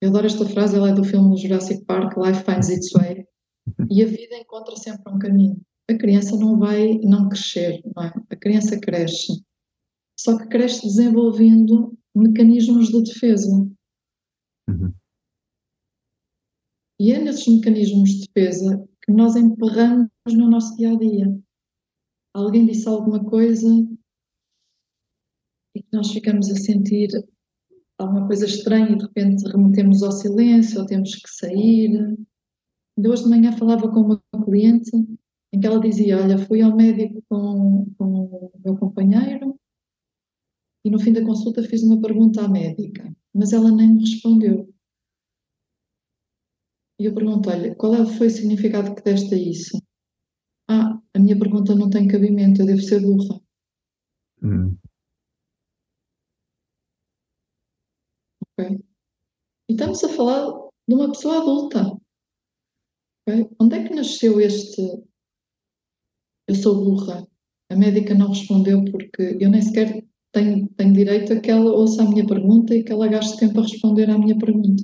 Eu adoro esta frase, ela é do filme Jurassic Park, Life Finds Its Way, e a vida encontra sempre um caminho. A criança não vai não crescer, não é? A criança cresce, só que cresce desenvolvendo mecanismos de defesa. Uhum. E é nesses mecanismos de defesa que nós emperramos no nosso dia a dia. Alguém disse alguma coisa e que nós ficamos a sentir alguma coisa estranha e de repente remetemos ao silêncio ou temos que sair. De hoje de manhã falava com uma cliente em que ela dizia: Olha, fui ao médico com, com o meu companheiro e no fim da consulta fiz uma pergunta à médica, mas ela nem me respondeu. E eu perguntei-lhe: Qual é, foi o significado que deste a isso? Ah, a minha pergunta não tem cabimento, eu devo ser burra. Hum. Okay. E estamos a falar de uma pessoa adulta. Okay? Onde é que nasceu este eu sou burra? A médica não respondeu porque eu nem sequer tenho, tenho direito a que ela ouça a minha pergunta e que ela gaste tempo a responder à minha pergunta.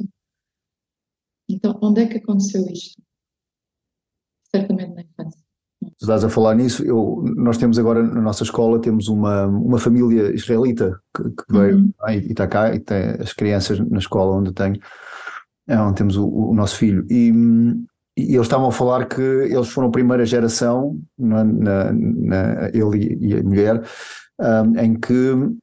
Então, onde é que aconteceu isto? Certamente estás a falar nisso, eu, nós temos agora na nossa escola, temos uma, uma família israelita que, que veio uhum. e está cá e tem as crianças na escola onde tenho, é onde temos o, o nosso filho. E, e, eles estavam a falar que eles foram a primeira geração, na, na, na ele e a mulher, um, em que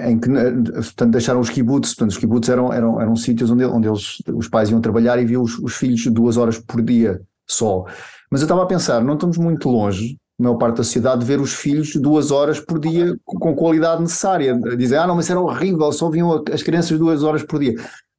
em que portanto, deixaram os kibbutz, portanto, os kibbutz eram, eram, eram sítios onde, onde eles, os pais iam trabalhar e viam os, os filhos duas horas por dia só. Mas eu estava a pensar, não estamos muito longe, na maior parte da sociedade, de ver os filhos duas horas por dia com qualidade necessária. Dizem, ah, não, mas era horrível, só viam as crianças duas horas por dia.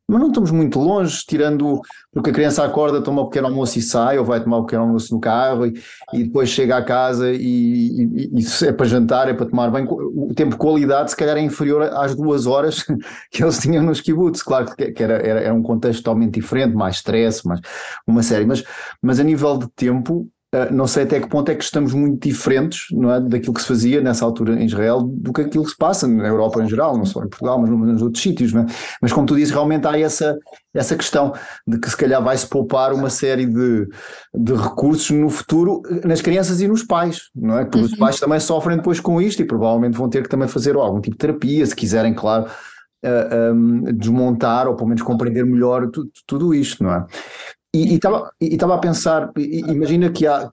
Mas não estamos muito longe, tirando porque a criança acorda, toma um pequeno almoço e sai, ou vai tomar um pequeno almoço no carro e, e depois chega à casa e, e, e, é para jantar, é para tomar bem. O tempo de qualidade, se calhar, é inferior às duas horas (laughs) que eles tinham nos kibbutz. Claro que, era, era, era um contexto totalmente diferente, mais stress, mais uma série, mas, mas a nível de tempo, não sei até que ponto é que estamos muito diferentes não é, daquilo que se fazia nessa altura em Israel do que aquilo que se passa na Europa em geral, não só em Portugal, mas nos outros sítios. É? Mas como tu dizes, realmente há essa, essa questão de que se calhar vai-se poupar uma série de, de recursos no futuro nas crianças e nos pais, não é? Porque uhum. os pais também sofrem depois com isto e provavelmente vão ter que também fazer algum tipo de terapia, se quiserem, claro. Uh, um, desmontar ou pelo menos compreender melhor tudo, tudo isto, não é? E estava a pensar, imagina que há,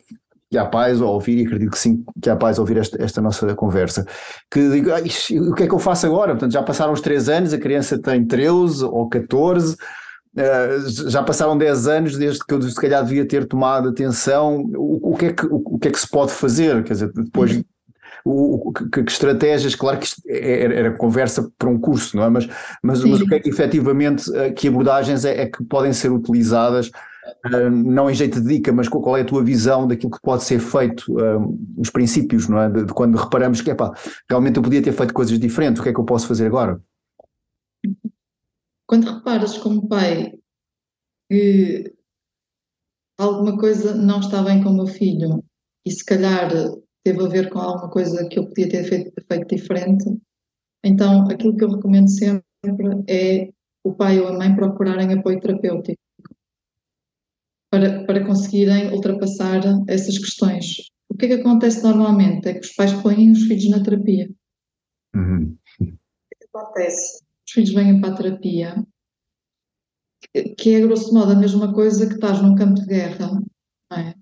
que há pais a ouvir, e acredito que sim, que há pais a ouvir esta, esta nossa conversa, que digo, o que é que eu faço agora? Portanto, já passaram os 3 anos, a criança tem 13 ou 14, uh, eh, já passaram 10 anos desde que eu se calhar devia ter tomado atenção, o, o, que, é que, o, o, que é que se pode fazer? Quer dizer, depois uhum o, que, que, estratégias, claro que isto é, era, era, conversa para um curso, não é? Mas, mas, mas o que é que efetivamente, eh, que abordagens é, é que podem ser utilizadas não em jeito de dica, mas qual é a tua visão daquilo que pode ser feito, uh, os princípios, não é? De, de, quando reparamos que, epá, realmente eu podia ter feito coisas diferentes, o que é que eu posso fazer agora? Quando reparas como pai que alguma coisa não está bem com o meu filho e se calhar teve a ver com alguma coisa que eu podia ter feito, feito diferente, então aquilo que eu recomendo sempre é o pai ou a mãe procurarem apoio terapêutico para, para conseguirem ultrapassar essas questões. O que é que acontece normalmente? É que os pais põem os filhos na terapia. Uhum. O que é que acontece? Os filhos vêm para a terapia, que é grosso modo a mesma coisa que estás num campo de guerra, é?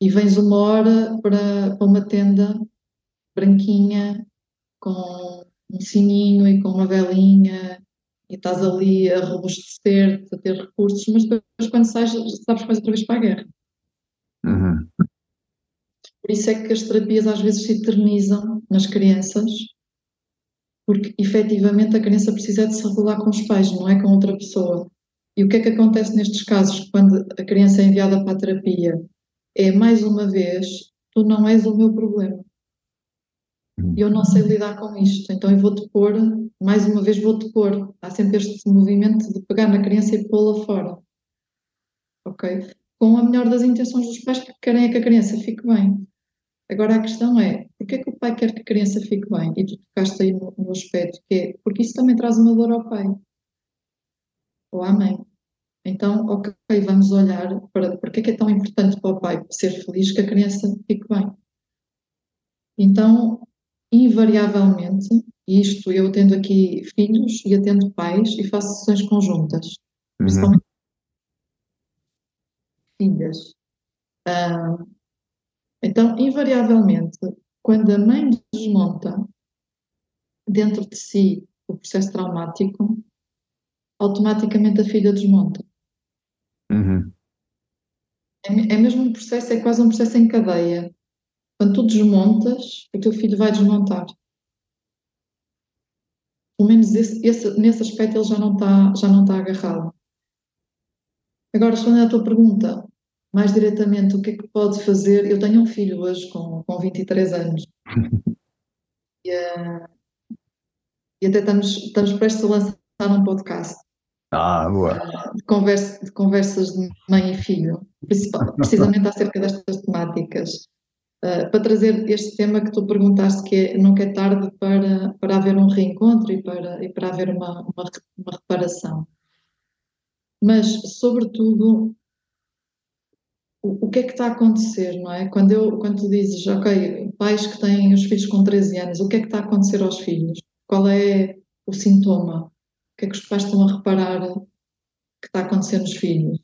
E vens uma hora para, para uma tenda branquinha, com um sininho e com uma velinha, e estás ali a robustecer-te, a ter recursos, mas depois quando sais sabes que vais outra vez para a guerra. Uhum. Por isso é que as terapias às vezes se eternizam nas crianças, porque efetivamente a criança precisa de se regular com os pais, não é com outra pessoa. E o que é que acontece nestes casos, quando a criança é enviada para a terapia? é mais uma vez, tu não és o meu problema. Eu não sei lidar com isto, então eu vou-te pôr, mais uma vez vou-te pôr. Há sempre este movimento de pegar na criança e pô-la fora. Ok? Com a melhor das intenções dos pais que querem é que a criança fique bem. Agora a questão é, porquê que o pai quer que a criança fique bem? E tu tocaste aí no, no aspecto que é, porque isso também traz uma dor ao pai. Ou à mãe. Então, ok, vamos olhar para porque é que é tão importante para o pai ser feliz que a criança fique bem. Então, invariavelmente, isto eu atendo aqui filhos e atendo pais e faço sessões conjuntas, uhum. principalmente filhas. Então, invariavelmente, quando a mãe desmonta dentro de si o processo traumático, automaticamente a filha desmonta. Uhum. É, é mesmo um processo, é quase um processo em cadeia. Quando tu desmontas, o teu filho vai desmontar. Pelo menos esse, esse, nesse aspecto ele já não está já não está agarrado. Agora, respondendo à tua pergunta, mais diretamente, o que é que pode fazer? Eu tenho um filho hoje com, com 23 anos. (laughs) e, uh, e até estamos, estamos prestes a lançar um podcast. Ah, boa. Uh, de, conversa, de conversas de mãe e filho, precisamente acerca destas temáticas. Uh, para trazer este tema que tu perguntaste, que é, nunca é tarde para, para haver um reencontro e para, e para haver uma, uma, uma reparação. Mas, sobretudo, o, o que é que está a acontecer, não é? Quando, eu, quando tu dizes, ok, pais que têm os filhos com 13 anos, o que é que está a acontecer aos filhos? Qual é o sintoma? O que é que os pais estão a reparar que está a acontecer nos filhos?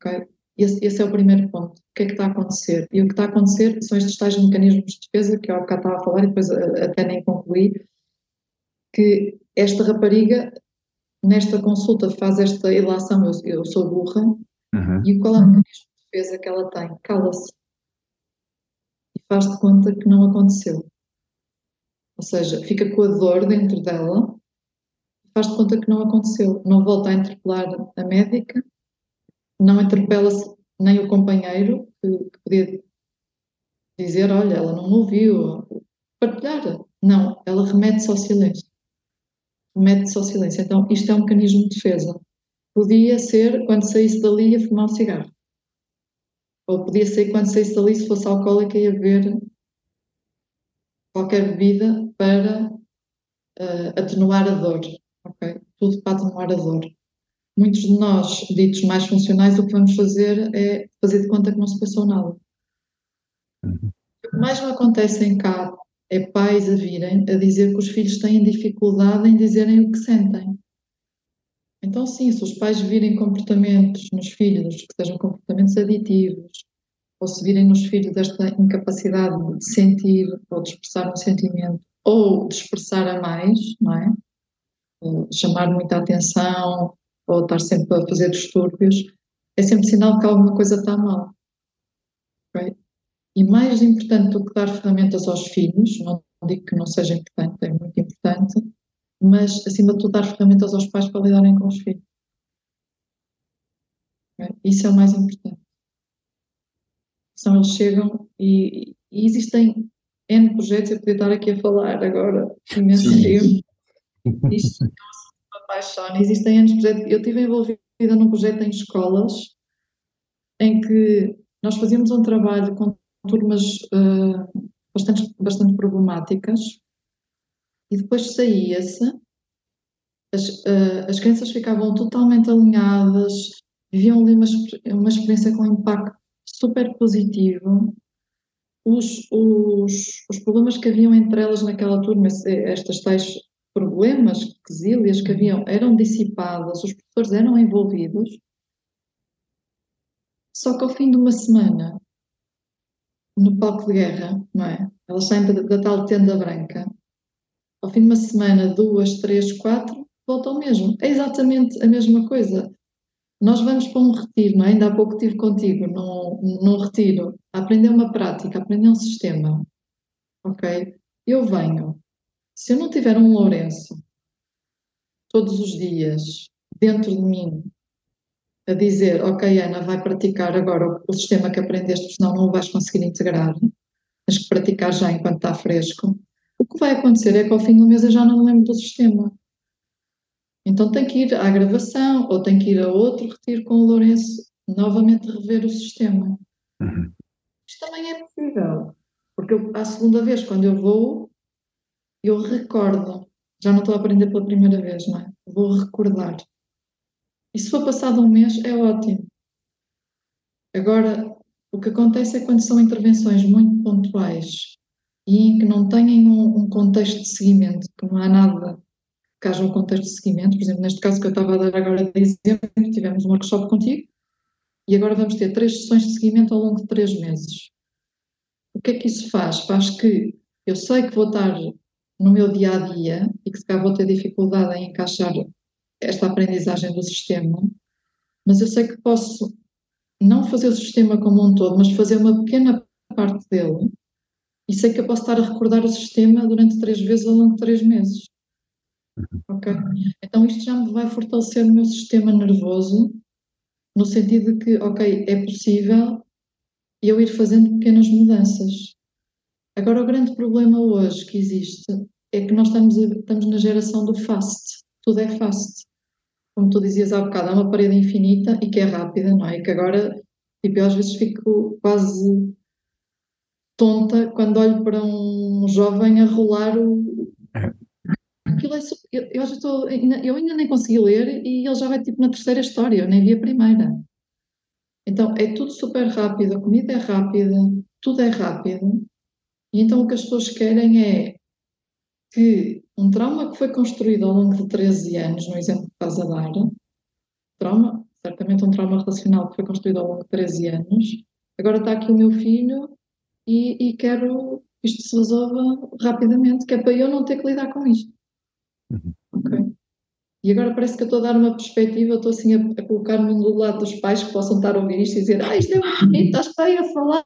Ok? Esse, esse, é o primeiro ponto. O que é que está a acontecer? E o que está a acontecer são estes tais mecanismos de defesa que eu há bocado estava a falar e depois até nem concluí, que esta rapariga, nesta consulta, faz esta ilação, eu, eu sou burra, uhum. e qual é o mecanismo de defesa que ela tem? Cala-se. E faz de conta que não aconteceu. Ou seja, fica com a dor dentro dela, faz de conta que não aconteceu. Não volta a interpelar a médica, não interpela-se nem o companheiro, que, que, podia dizer, olha, ela não ouviu, partilhar. Não, ela remete-se ao silêncio. Remete-se ao silêncio. Então, isto é um mecanismo de defesa. Podia ser quando saísse dali a fumar um cigarro. Ou podia ser quando saísse dali se fosse alcoólica e a beber qualquer bebida para uh, atenuar a dor. Okay? Tudo para atenuar a dor muitos de nós, ditos mais funcionais, o que vamos fazer é fazer de conta que não se passou nada. Uhum. O que mais me acontece em cá é pais a virem a dizer que os filhos têm dificuldade em dizerem o que sentem. Então, sim, se os pais virem comportamentos nos filhos que sejam comportamentos aditivos, ou se virem nos filhos esta incapacidade de sentir ou de expressar um sentimento, ou de expressar a mais, não é? Eh, chamar muita atenção, ou estar sempre a fazer distúrbios, é sempre sinal que alguma coisa está mal. Okay? E mais importante do que dar ferramentas aos filhos, não digo que não seja importante, é muito importante, mas acima de tudo dar ferramentas aos pais para lidarem com os filhos. Okay? Isso é o mais importante. São eles chegam e, e existem N projetos, eu podia estar aqui a falar agora imenso tempo. (laughs) Isto apaixona. Existem anos. Eu estive envolvida num projeto em escolas em que nós fazíamos um trabalho com turmas uh, bastante, bastante problemáticas e depois saía-se, as, uh, as crianças ficavam totalmente alinhadas, viviam ali uma, uma experiência com impacto super positivo. Os, os, os problemas que haviam entre elas naquela turma, estas tais problemas, quesílias que haviam eram dissipadas, os professores eram envolvidos, só que ao fim de uma semana, no palco de guerra, não é? Elas saem da, da tal tenda branca, ao fim de uma semana, duas, três, quatro, voltam mesmo. É exatamente a mesma coisa. Nós vamos para um retiro, não é? ainda há pouco estive contigo num, num retiro, a aprender uma prática, a aprender um sistema. Ok? Eu venho, se eu não tiver um Lourenço todos os dias dentro de mim a dizer, ok, Ana, vai praticar agora o sistema que aprendeste, senão não o vais conseguir integrar, tens que praticar já enquanto está fresco. O que vai acontecer é que ao fim do mês eu já não me lembro do sistema. Então tem que ir à gravação ou tem que ir a outro retiro com o Lourenço, novamente rever o sistema. Uhum. Isto também é possível, porque eu, a segunda vez, quando eu vou, eu recordo, já não estou a aprender pela primeira vez, não é? Vou recordar. E se for passado um mês, é ótimo. Agora, o que acontece é quando são intervenções muito pontuais e em que não têm um, um contexto de seguimento, que não há nada que haja um contexto de seguimento, por exemplo, neste caso que eu estava a dar agora de exemplo, tivemos um workshop contigo e agora vamos ter três sessões de seguimento ao longo de três meses. O que é que isso faz? Faz que eu sei que vou estar no meu dia a dia e que se calhar vou ter dificuldade em encaixar esta aprendizagem do sistema, mas eu sei que posso não fazer o sistema como um todo, mas fazer uma pequena parte dele, e sei que eu posso estar a recordar o sistema durante três vezes ao longo de três meses. Uhum. Ok? Então isto já me vai fortalecer o meu sistema nervoso, no sentido de que, ok, é possível eu ir fazendo pequenas mudanças. Agora, o grande problema hoje que existe é que nós estamos, estamos na geração do fast. Tudo é fast. Como tu dizias há bocado, há uma parede infinita e que é rápida, não é? E que agora, tipo, eu às vezes fico quase tonta quando olho para um jovem a rolar o. É. Aquilo é super... eu, eu, estou, eu ainda nem consegui ler e ele já vai tipo na terceira história, eu nem vi a primeira. Então é tudo super rápido, a comida é rápida, tudo é rápido. E então o que as pessoas querem é que um trauma que foi construído ao longo de 13 anos, no exemplo que estás a dar, trauma, certamente um trauma relacional que foi construído ao longo de 13 anos, agora está aqui o meu filho e, e quero que isto se resolva rapidamente, que é para eu não ter que lidar com isto. Uhum. Ok? E agora parece que eu estou a dar uma perspectiva, estou assim a, a colocar-me do lado dos pais que possam estar a ouvir isto e dizer: Ah, isto é muito bonito, estás bem a falar,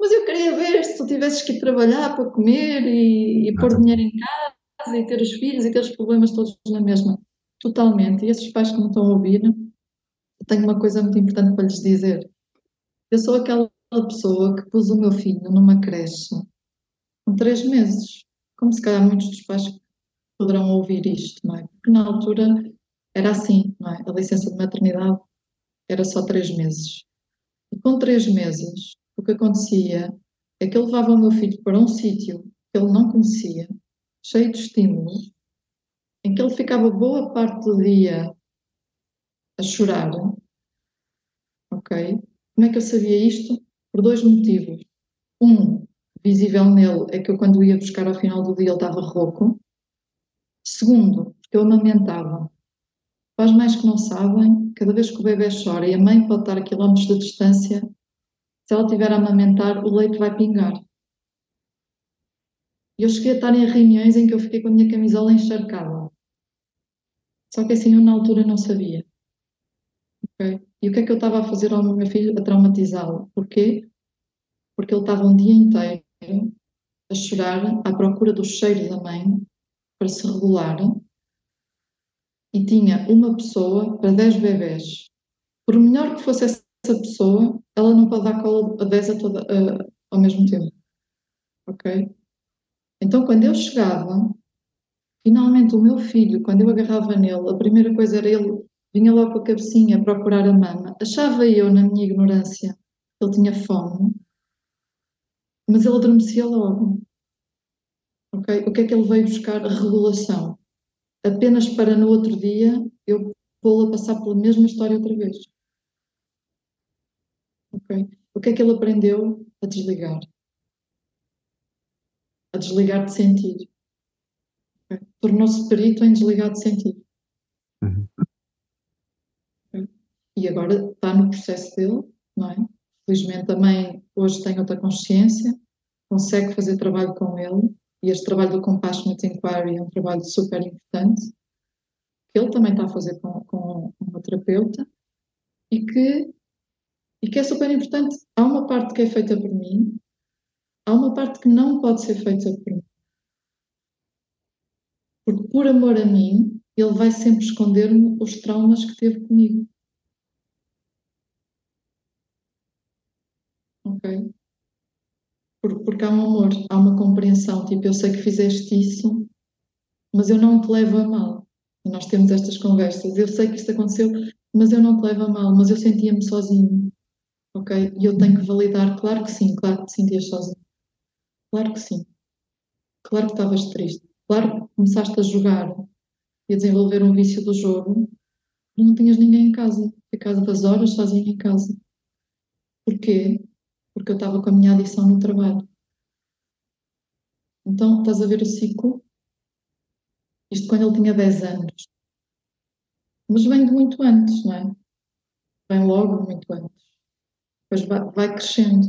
mas eu queria ver se tu tivesses que ir trabalhar para comer e, e pôr dinheiro em casa e ter os filhos e ter os problemas todos na mesma. Totalmente. E esses pais que me estão a ouvir, eu tenho uma coisa muito importante para lhes dizer. Eu sou aquela pessoa que pus o meu filho numa creche com três meses, como se calhar muitos dos pais poderão ouvir isto, não é? Porque na altura era assim, não é? A licença de maternidade era só três meses. E com três meses, o que acontecia é que eu levava o meu filho para um sítio que ele não conhecia, cheio de estímulos, em que ele ficava boa parte do dia a chorar. Ok? Como é que eu sabia isto? Por dois motivos. Um, visível nele, é que eu quando ia buscar ao final do dia ele estava rouco. Segundo, porque eu amamentava. Faz mais que não sabem, cada vez que o bebê chora e a mãe pode estar a quilómetros de distância, se ela estiver a amamentar, o leite vai pingar. Eu cheguei a estar em reuniões em que eu fiquei com a minha camisola encharcada. Só que assim eu na altura não sabia. Okay? E o que é que eu estava a fazer ao meu filho? A traumatizá-lo. Porquê? Porque ele estava um dia inteiro a chorar à procura do cheiro da mãe para se regular e tinha uma pessoa para 10 bebés. Por melhor que fosse essa pessoa, ela não pode dar cola a 10 a toda, uh, ao mesmo tempo. Ok? Então, quando eu chegava, finalmente o meu filho, quando eu agarrava nele, a primeira coisa era ele vinha logo com a cabecinha a procurar a mama. Achava eu, na minha ignorância, que ele tinha fome, mas ele adormecia logo. Ok? O que é que ele veio buscar? Regulação. Apenas para no outro dia eu a passar pela mesma história outra vez. Okay. O que é que ele aprendeu? A desligar. A desligar de sentir. Okay. Tornou-se perito em desligar de sentir. Uhum. Okay. E agora está no processo dele, não é? Felizmente a mãe hoje tem outra consciência, consegue fazer trabalho com ele, e este trabalho do Compassionate Inquiry é um trabalho super importante, que ele também está a fazer com, com uma terapeuta, e que e que é super importante. Há uma parte que é feita por mim, há uma parte que não pode ser feita por mim. Porque por amor a mim, ele vai sempre esconder-me os traumas que teve comigo. Ok? Porque há um amor, há uma compreensão. Tipo, eu sei que fizeste isso, mas eu não te levo a mal. E nós temos estas conversas. Eu sei que isto aconteceu, mas eu não te levo a mal. Mas eu sentia-me sozinho ok? E eu tenho que validar, claro que sim, claro que te sentias sozinho. Claro que sim. Claro que estavas triste. Claro que começaste a jogar e a desenvolver um vício do jogo, não tinhas ninguém em casa. Ficavas horas sozinho em casa. Porquê? Porque eu estava com a minha adição no trabalho. Então, estás a ver o ciclo? Isto quando ele tinha 10 anos. Mas vem de muito antes, não é? Vem logo muito antes depois vai, vai crescendo.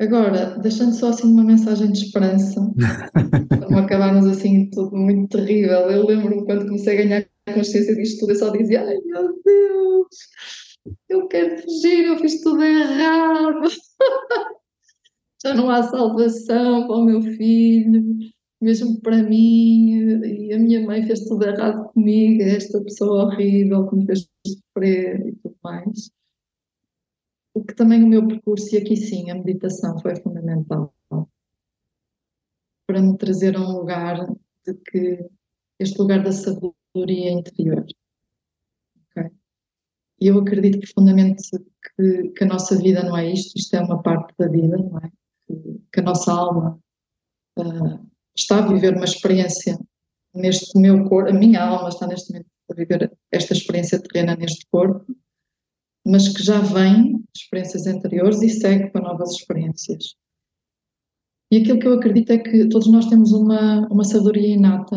Agora, deixando só assim uma mensagem de esperança, (laughs) para não acabarmos assim tudo muito terrível. Eu lembro-me quando comecei a ganhar consciência disto tudo, eu só dizia: Ai meu Deus, eu quero fugir, eu fiz tudo errado. (laughs) Já não há salvação para o meu filho, mesmo para mim. E a minha mãe fez tudo errado comigo, esta pessoa horrível que me fez sofrer e tudo mais que também o meu percurso, e aqui sim, a meditação foi fundamental para me trazer a um lugar de que este lugar da sabedoria interior. Okay? E eu acredito profundamente que, que, a nossa vida não é isto, isto é uma parte da vida, não é? Que, que a nossa alma uh, está a viver uma experiência neste meu corpo, a minha alma está neste momento a viver esta experiência terrena neste corpo, mas que já vem de experiências anteriores e segue para novas experiências. E aquilo que eu acredito é que todos nós temos uma, uma sabedoria inata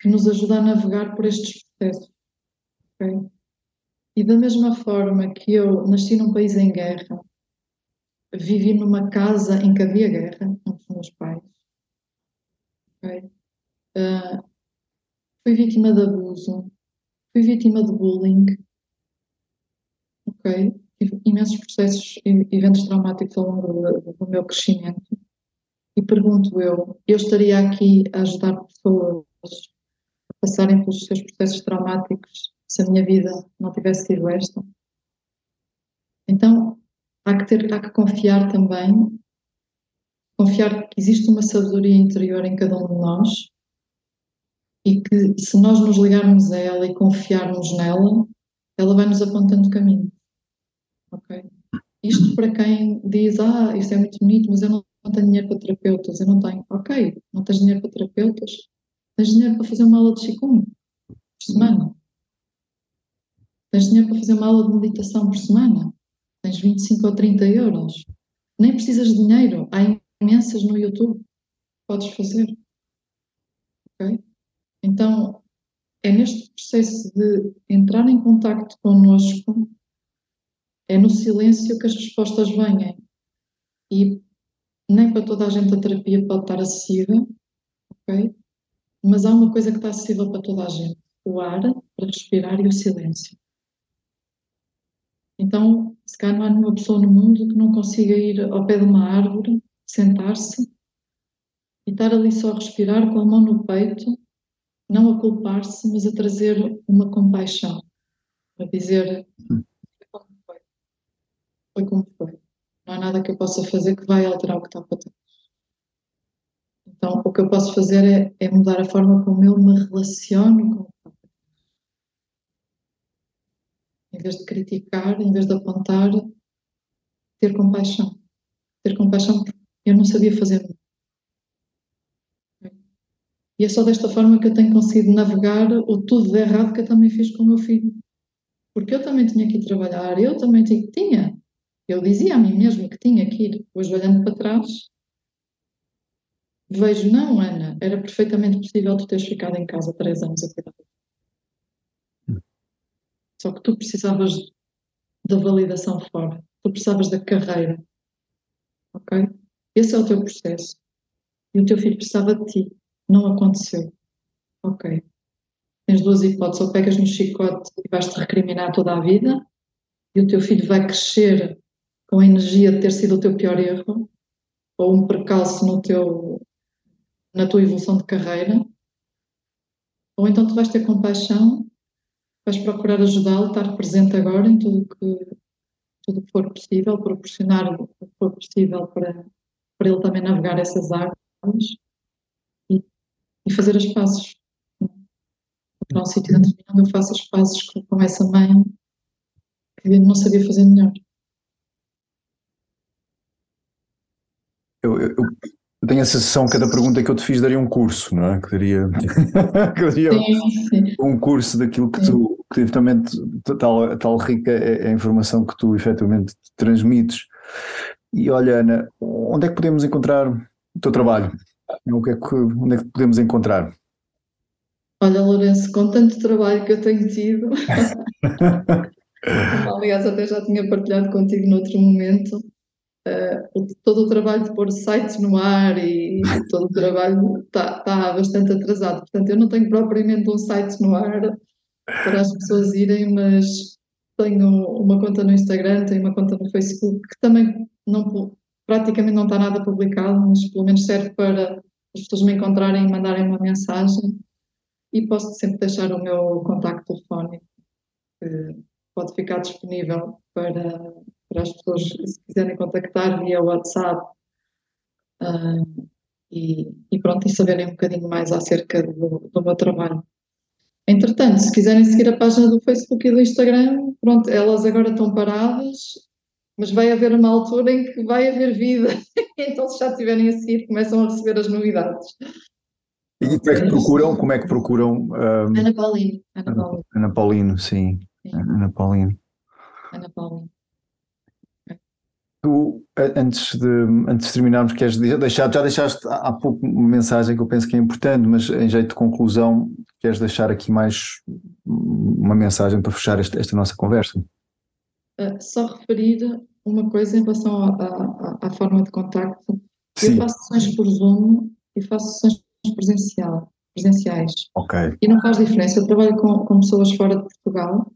que nos ajuda a navegar por estes processos. Okay? E da mesma forma que eu nasci num país em guerra, vivi numa casa em que havia guerra, com os meus pais, okay? uh, fui vítima de abuso, fui vítima de bullying, Tive imensos processos eventos traumáticos ao longo do, do meu crescimento. E pergunto eu, eu estaria aqui a ajudar pessoas a passarem pelos seus processos traumáticos se a minha vida não tivesse sido esta? Então, há que, ter, há que confiar também, confiar que existe uma sabedoria interior em cada um de nós e que se nós nos ligarmos a ela e confiarmos nela, ela vai nos apontando caminho. Ok? Isto para quem diz, ah, isto é muito bonito, mas eu não, não tenho dinheiro para terapeutas, eu não tenho. Ok, não tens dinheiro para terapeutas, tens dinheiro para fazer uma aula de Qigong por semana. Tens dinheiro para fazer uma aula de meditação por semana. Tens 25 ou 30 euros. Nem precisas de dinheiro. Há imensas no YouTube. Podes fazer. Ok? Então, é neste processo de entrar em contacto connosco é no silêncio que as respostas vêm. E nem para toda a gente a terapia pode estar acessível, ok? Mas há uma coisa que está acessível para toda a gente: o ar para respirar e o silêncio. Então, se calhar não há nenhuma pessoa no mundo que não consiga ir ao pé de uma árvore, sentar-se e estar ali só a respirar com a mão no peito, não a culpar-se, mas a trazer uma compaixão, a dizer foi como foi. Não há nada que eu possa fazer que vai alterar o que está para trás. Então, o que eu posso fazer é, é mudar a forma como eu me relaciono com o que está. Em vez de criticar, em vez de apontar, ter compaixão. Ter compaixão porque eu não sabia fazer nada. E é só desta forma que eu tenho conseguido navegar o tudo de errado que eu também fiz com o meu filho. Porque eu também tinha que ir trabalhar, eu também tinha. Eu dizia a mim mesmo que tinha que ir. Hoje, olhando para trás, vejo, não, Ana, era perfeitamente possível tu teres ficado em casa três anos a cuidar. Hum. Só que tu precisavas da validação fora. Tu precisavas da carreira. Ok? Esse é o teu processo. E o teu filho precisava de ti. Não aconteceu. Ok. Tens duas hipóteses. Ou pegas no chicote e vais-te recriminar toda a vida, e o teu filho vai crescer com a energia de ter sido o teu pior erro ou um percalço no teu, na tua evolução de carreira, ou então tu vais ter compaixão, vais procurar ajudá-lo, estar presente agora em tudo que tudo que for possível, proporcionar o que for possível para, para ele também navegar essas águas e, e fazer as pazes. Para um sítio onde eu faço as pazes com, com essa mãe que não sabia fazer melhor. Eu, eu, eu, tenho a sensação que cada pergunta que eu te fiz daria um curso, não é? Que daria, (laughs) que daria um curso daquilo que tu, que efetivamente, tal, tal rica é, é a informação que tu efetivamente transmites. E olha, Ana, onde é que podemos encontrar o teu trabalho? O que é que, onde é que podemos encontrar? Olha, Lourenço, com tanto trabalho que eu tenho tido, (laughs) (laughs) aliás, até já tinha partilhado contigo noutro momento, uh, todo o trabalho de pôr sites no ar e, (laughs) todo o trabalho está tá bastante atrasado. Portanto, eu não tenho propriamente um site no ar para as pessoas irem, mas tenho uma conta no Instagram, tenho uma conta no Facebook, que também não, praticamente não está nada publicado, mas pelo menos serve para as pessoas me encontrarem e mandarem uma mensagem. E posso sempre deixar o meu contacto telefónico, que pode ficar disponível para, para as pessoas, se quiserem contactar via WhatsApp. Uh, e, e, pronto, e saberem um bocadinho mais acerca do, do meu trabalho. Entretanto, se quiserem seguir a página do Facebook e do Instagram, pronto, elas agora estão paradas, mas vai haver uma altura em que vai haver vida. (laughs) então, se já estiverem a seguir, começam a receber as novidades. E como é que procuram? Como é que procuram? Um... Ana Paulino. Ana Paulino, Ana Paulino sim. sim. Ana Paulino. Ana Paulino. Tu, antes de, antes de terminarmos, queres deixar, já deixaste há pouco uma mensagem que eu penso que é importante, mas em jeito de conclusão, queres deixar aqui mais uma mensagem para fechar esta, esta nossa conversa? Uh, só referir uma coisa em relação à, à, forma de contacto. Sim. Eu faço sessões por Zoom e faço sessões presencial, presenciais. Ok. E não faz diferença. Eu trabalho com, com pessoas fora de Portugal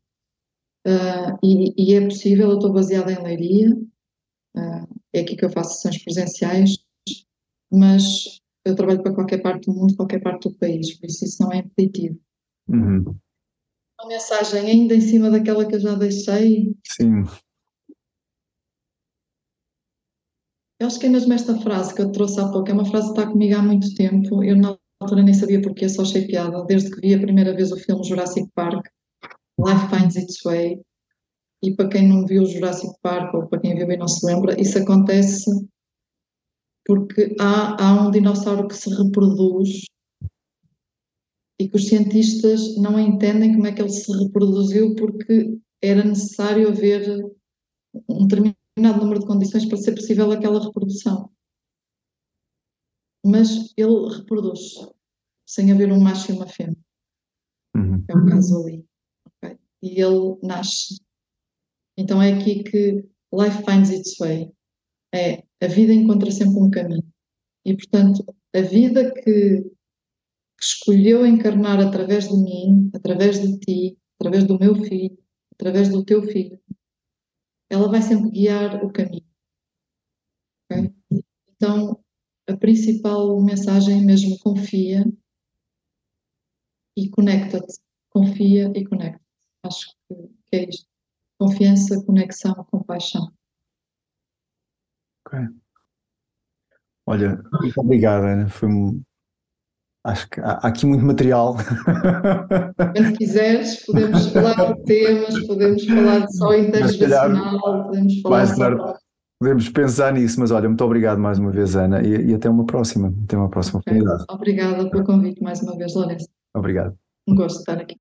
uh, e, e, é possível. Eu estou baseada em Leiria é aqui que eu faço sessões presenciais, mas eu trabalho para qualquer parte do mundo, qualquer parte do país, por isso isso não é impeditivo. Uhum. Uma mensagem ainda em cima daquela que eu já deixei. Sim. Eu acho que é mesmo esta frase que eu trouxe há pouco, é uma frase que está comigo há muito tempo. Eu na altura nem sabia porque, só achei piada. Desde que vi a primeira vez o filme Jurassic Park, Life Finds Its Way, e para quem não viu o Jurassic Park ou para quem viu e não se lembra, isso acontece porque há, há um dinossauro que se reproduz e que os cientistas não entendem como é que ele se reproduziu porque era necessário haver um determinado número de condições para ser possível aquela reprodução. Mas ele reproduz sem haver um macho e uma fêmea. Uhum. É o caso ali. Okay? E ele nasce então é aqui que life finds its way. É, a vida encontra sempre um caminho. E, portanto, a vida que, que escolheu encarnar através de mim, através de ti, através do meu filho, através do teu filho, ela vai sempre guiar o caminho. Okay? Então, a principal mensagem é mesmo confia e conecta-te. Confia e conecta-te. Acho que é isto. Confiança, conexão, compaixão. Ok. Olha, muito obrigado, Ana. Foi Acho que há aqui muito material. (laughs) Quando quiseres, podemos falar de temas, podemos falar de só intervencional, podemos falar mais tarde, Podemos pensar nisso, mas olha, muito obrigado mais uma vez, Ana, e, e até uma próxima, até uma próxima oportunidade. Obrigada pelo convite mais uma vez, Lourenço. Obrigado. Um gosto de estar aqui.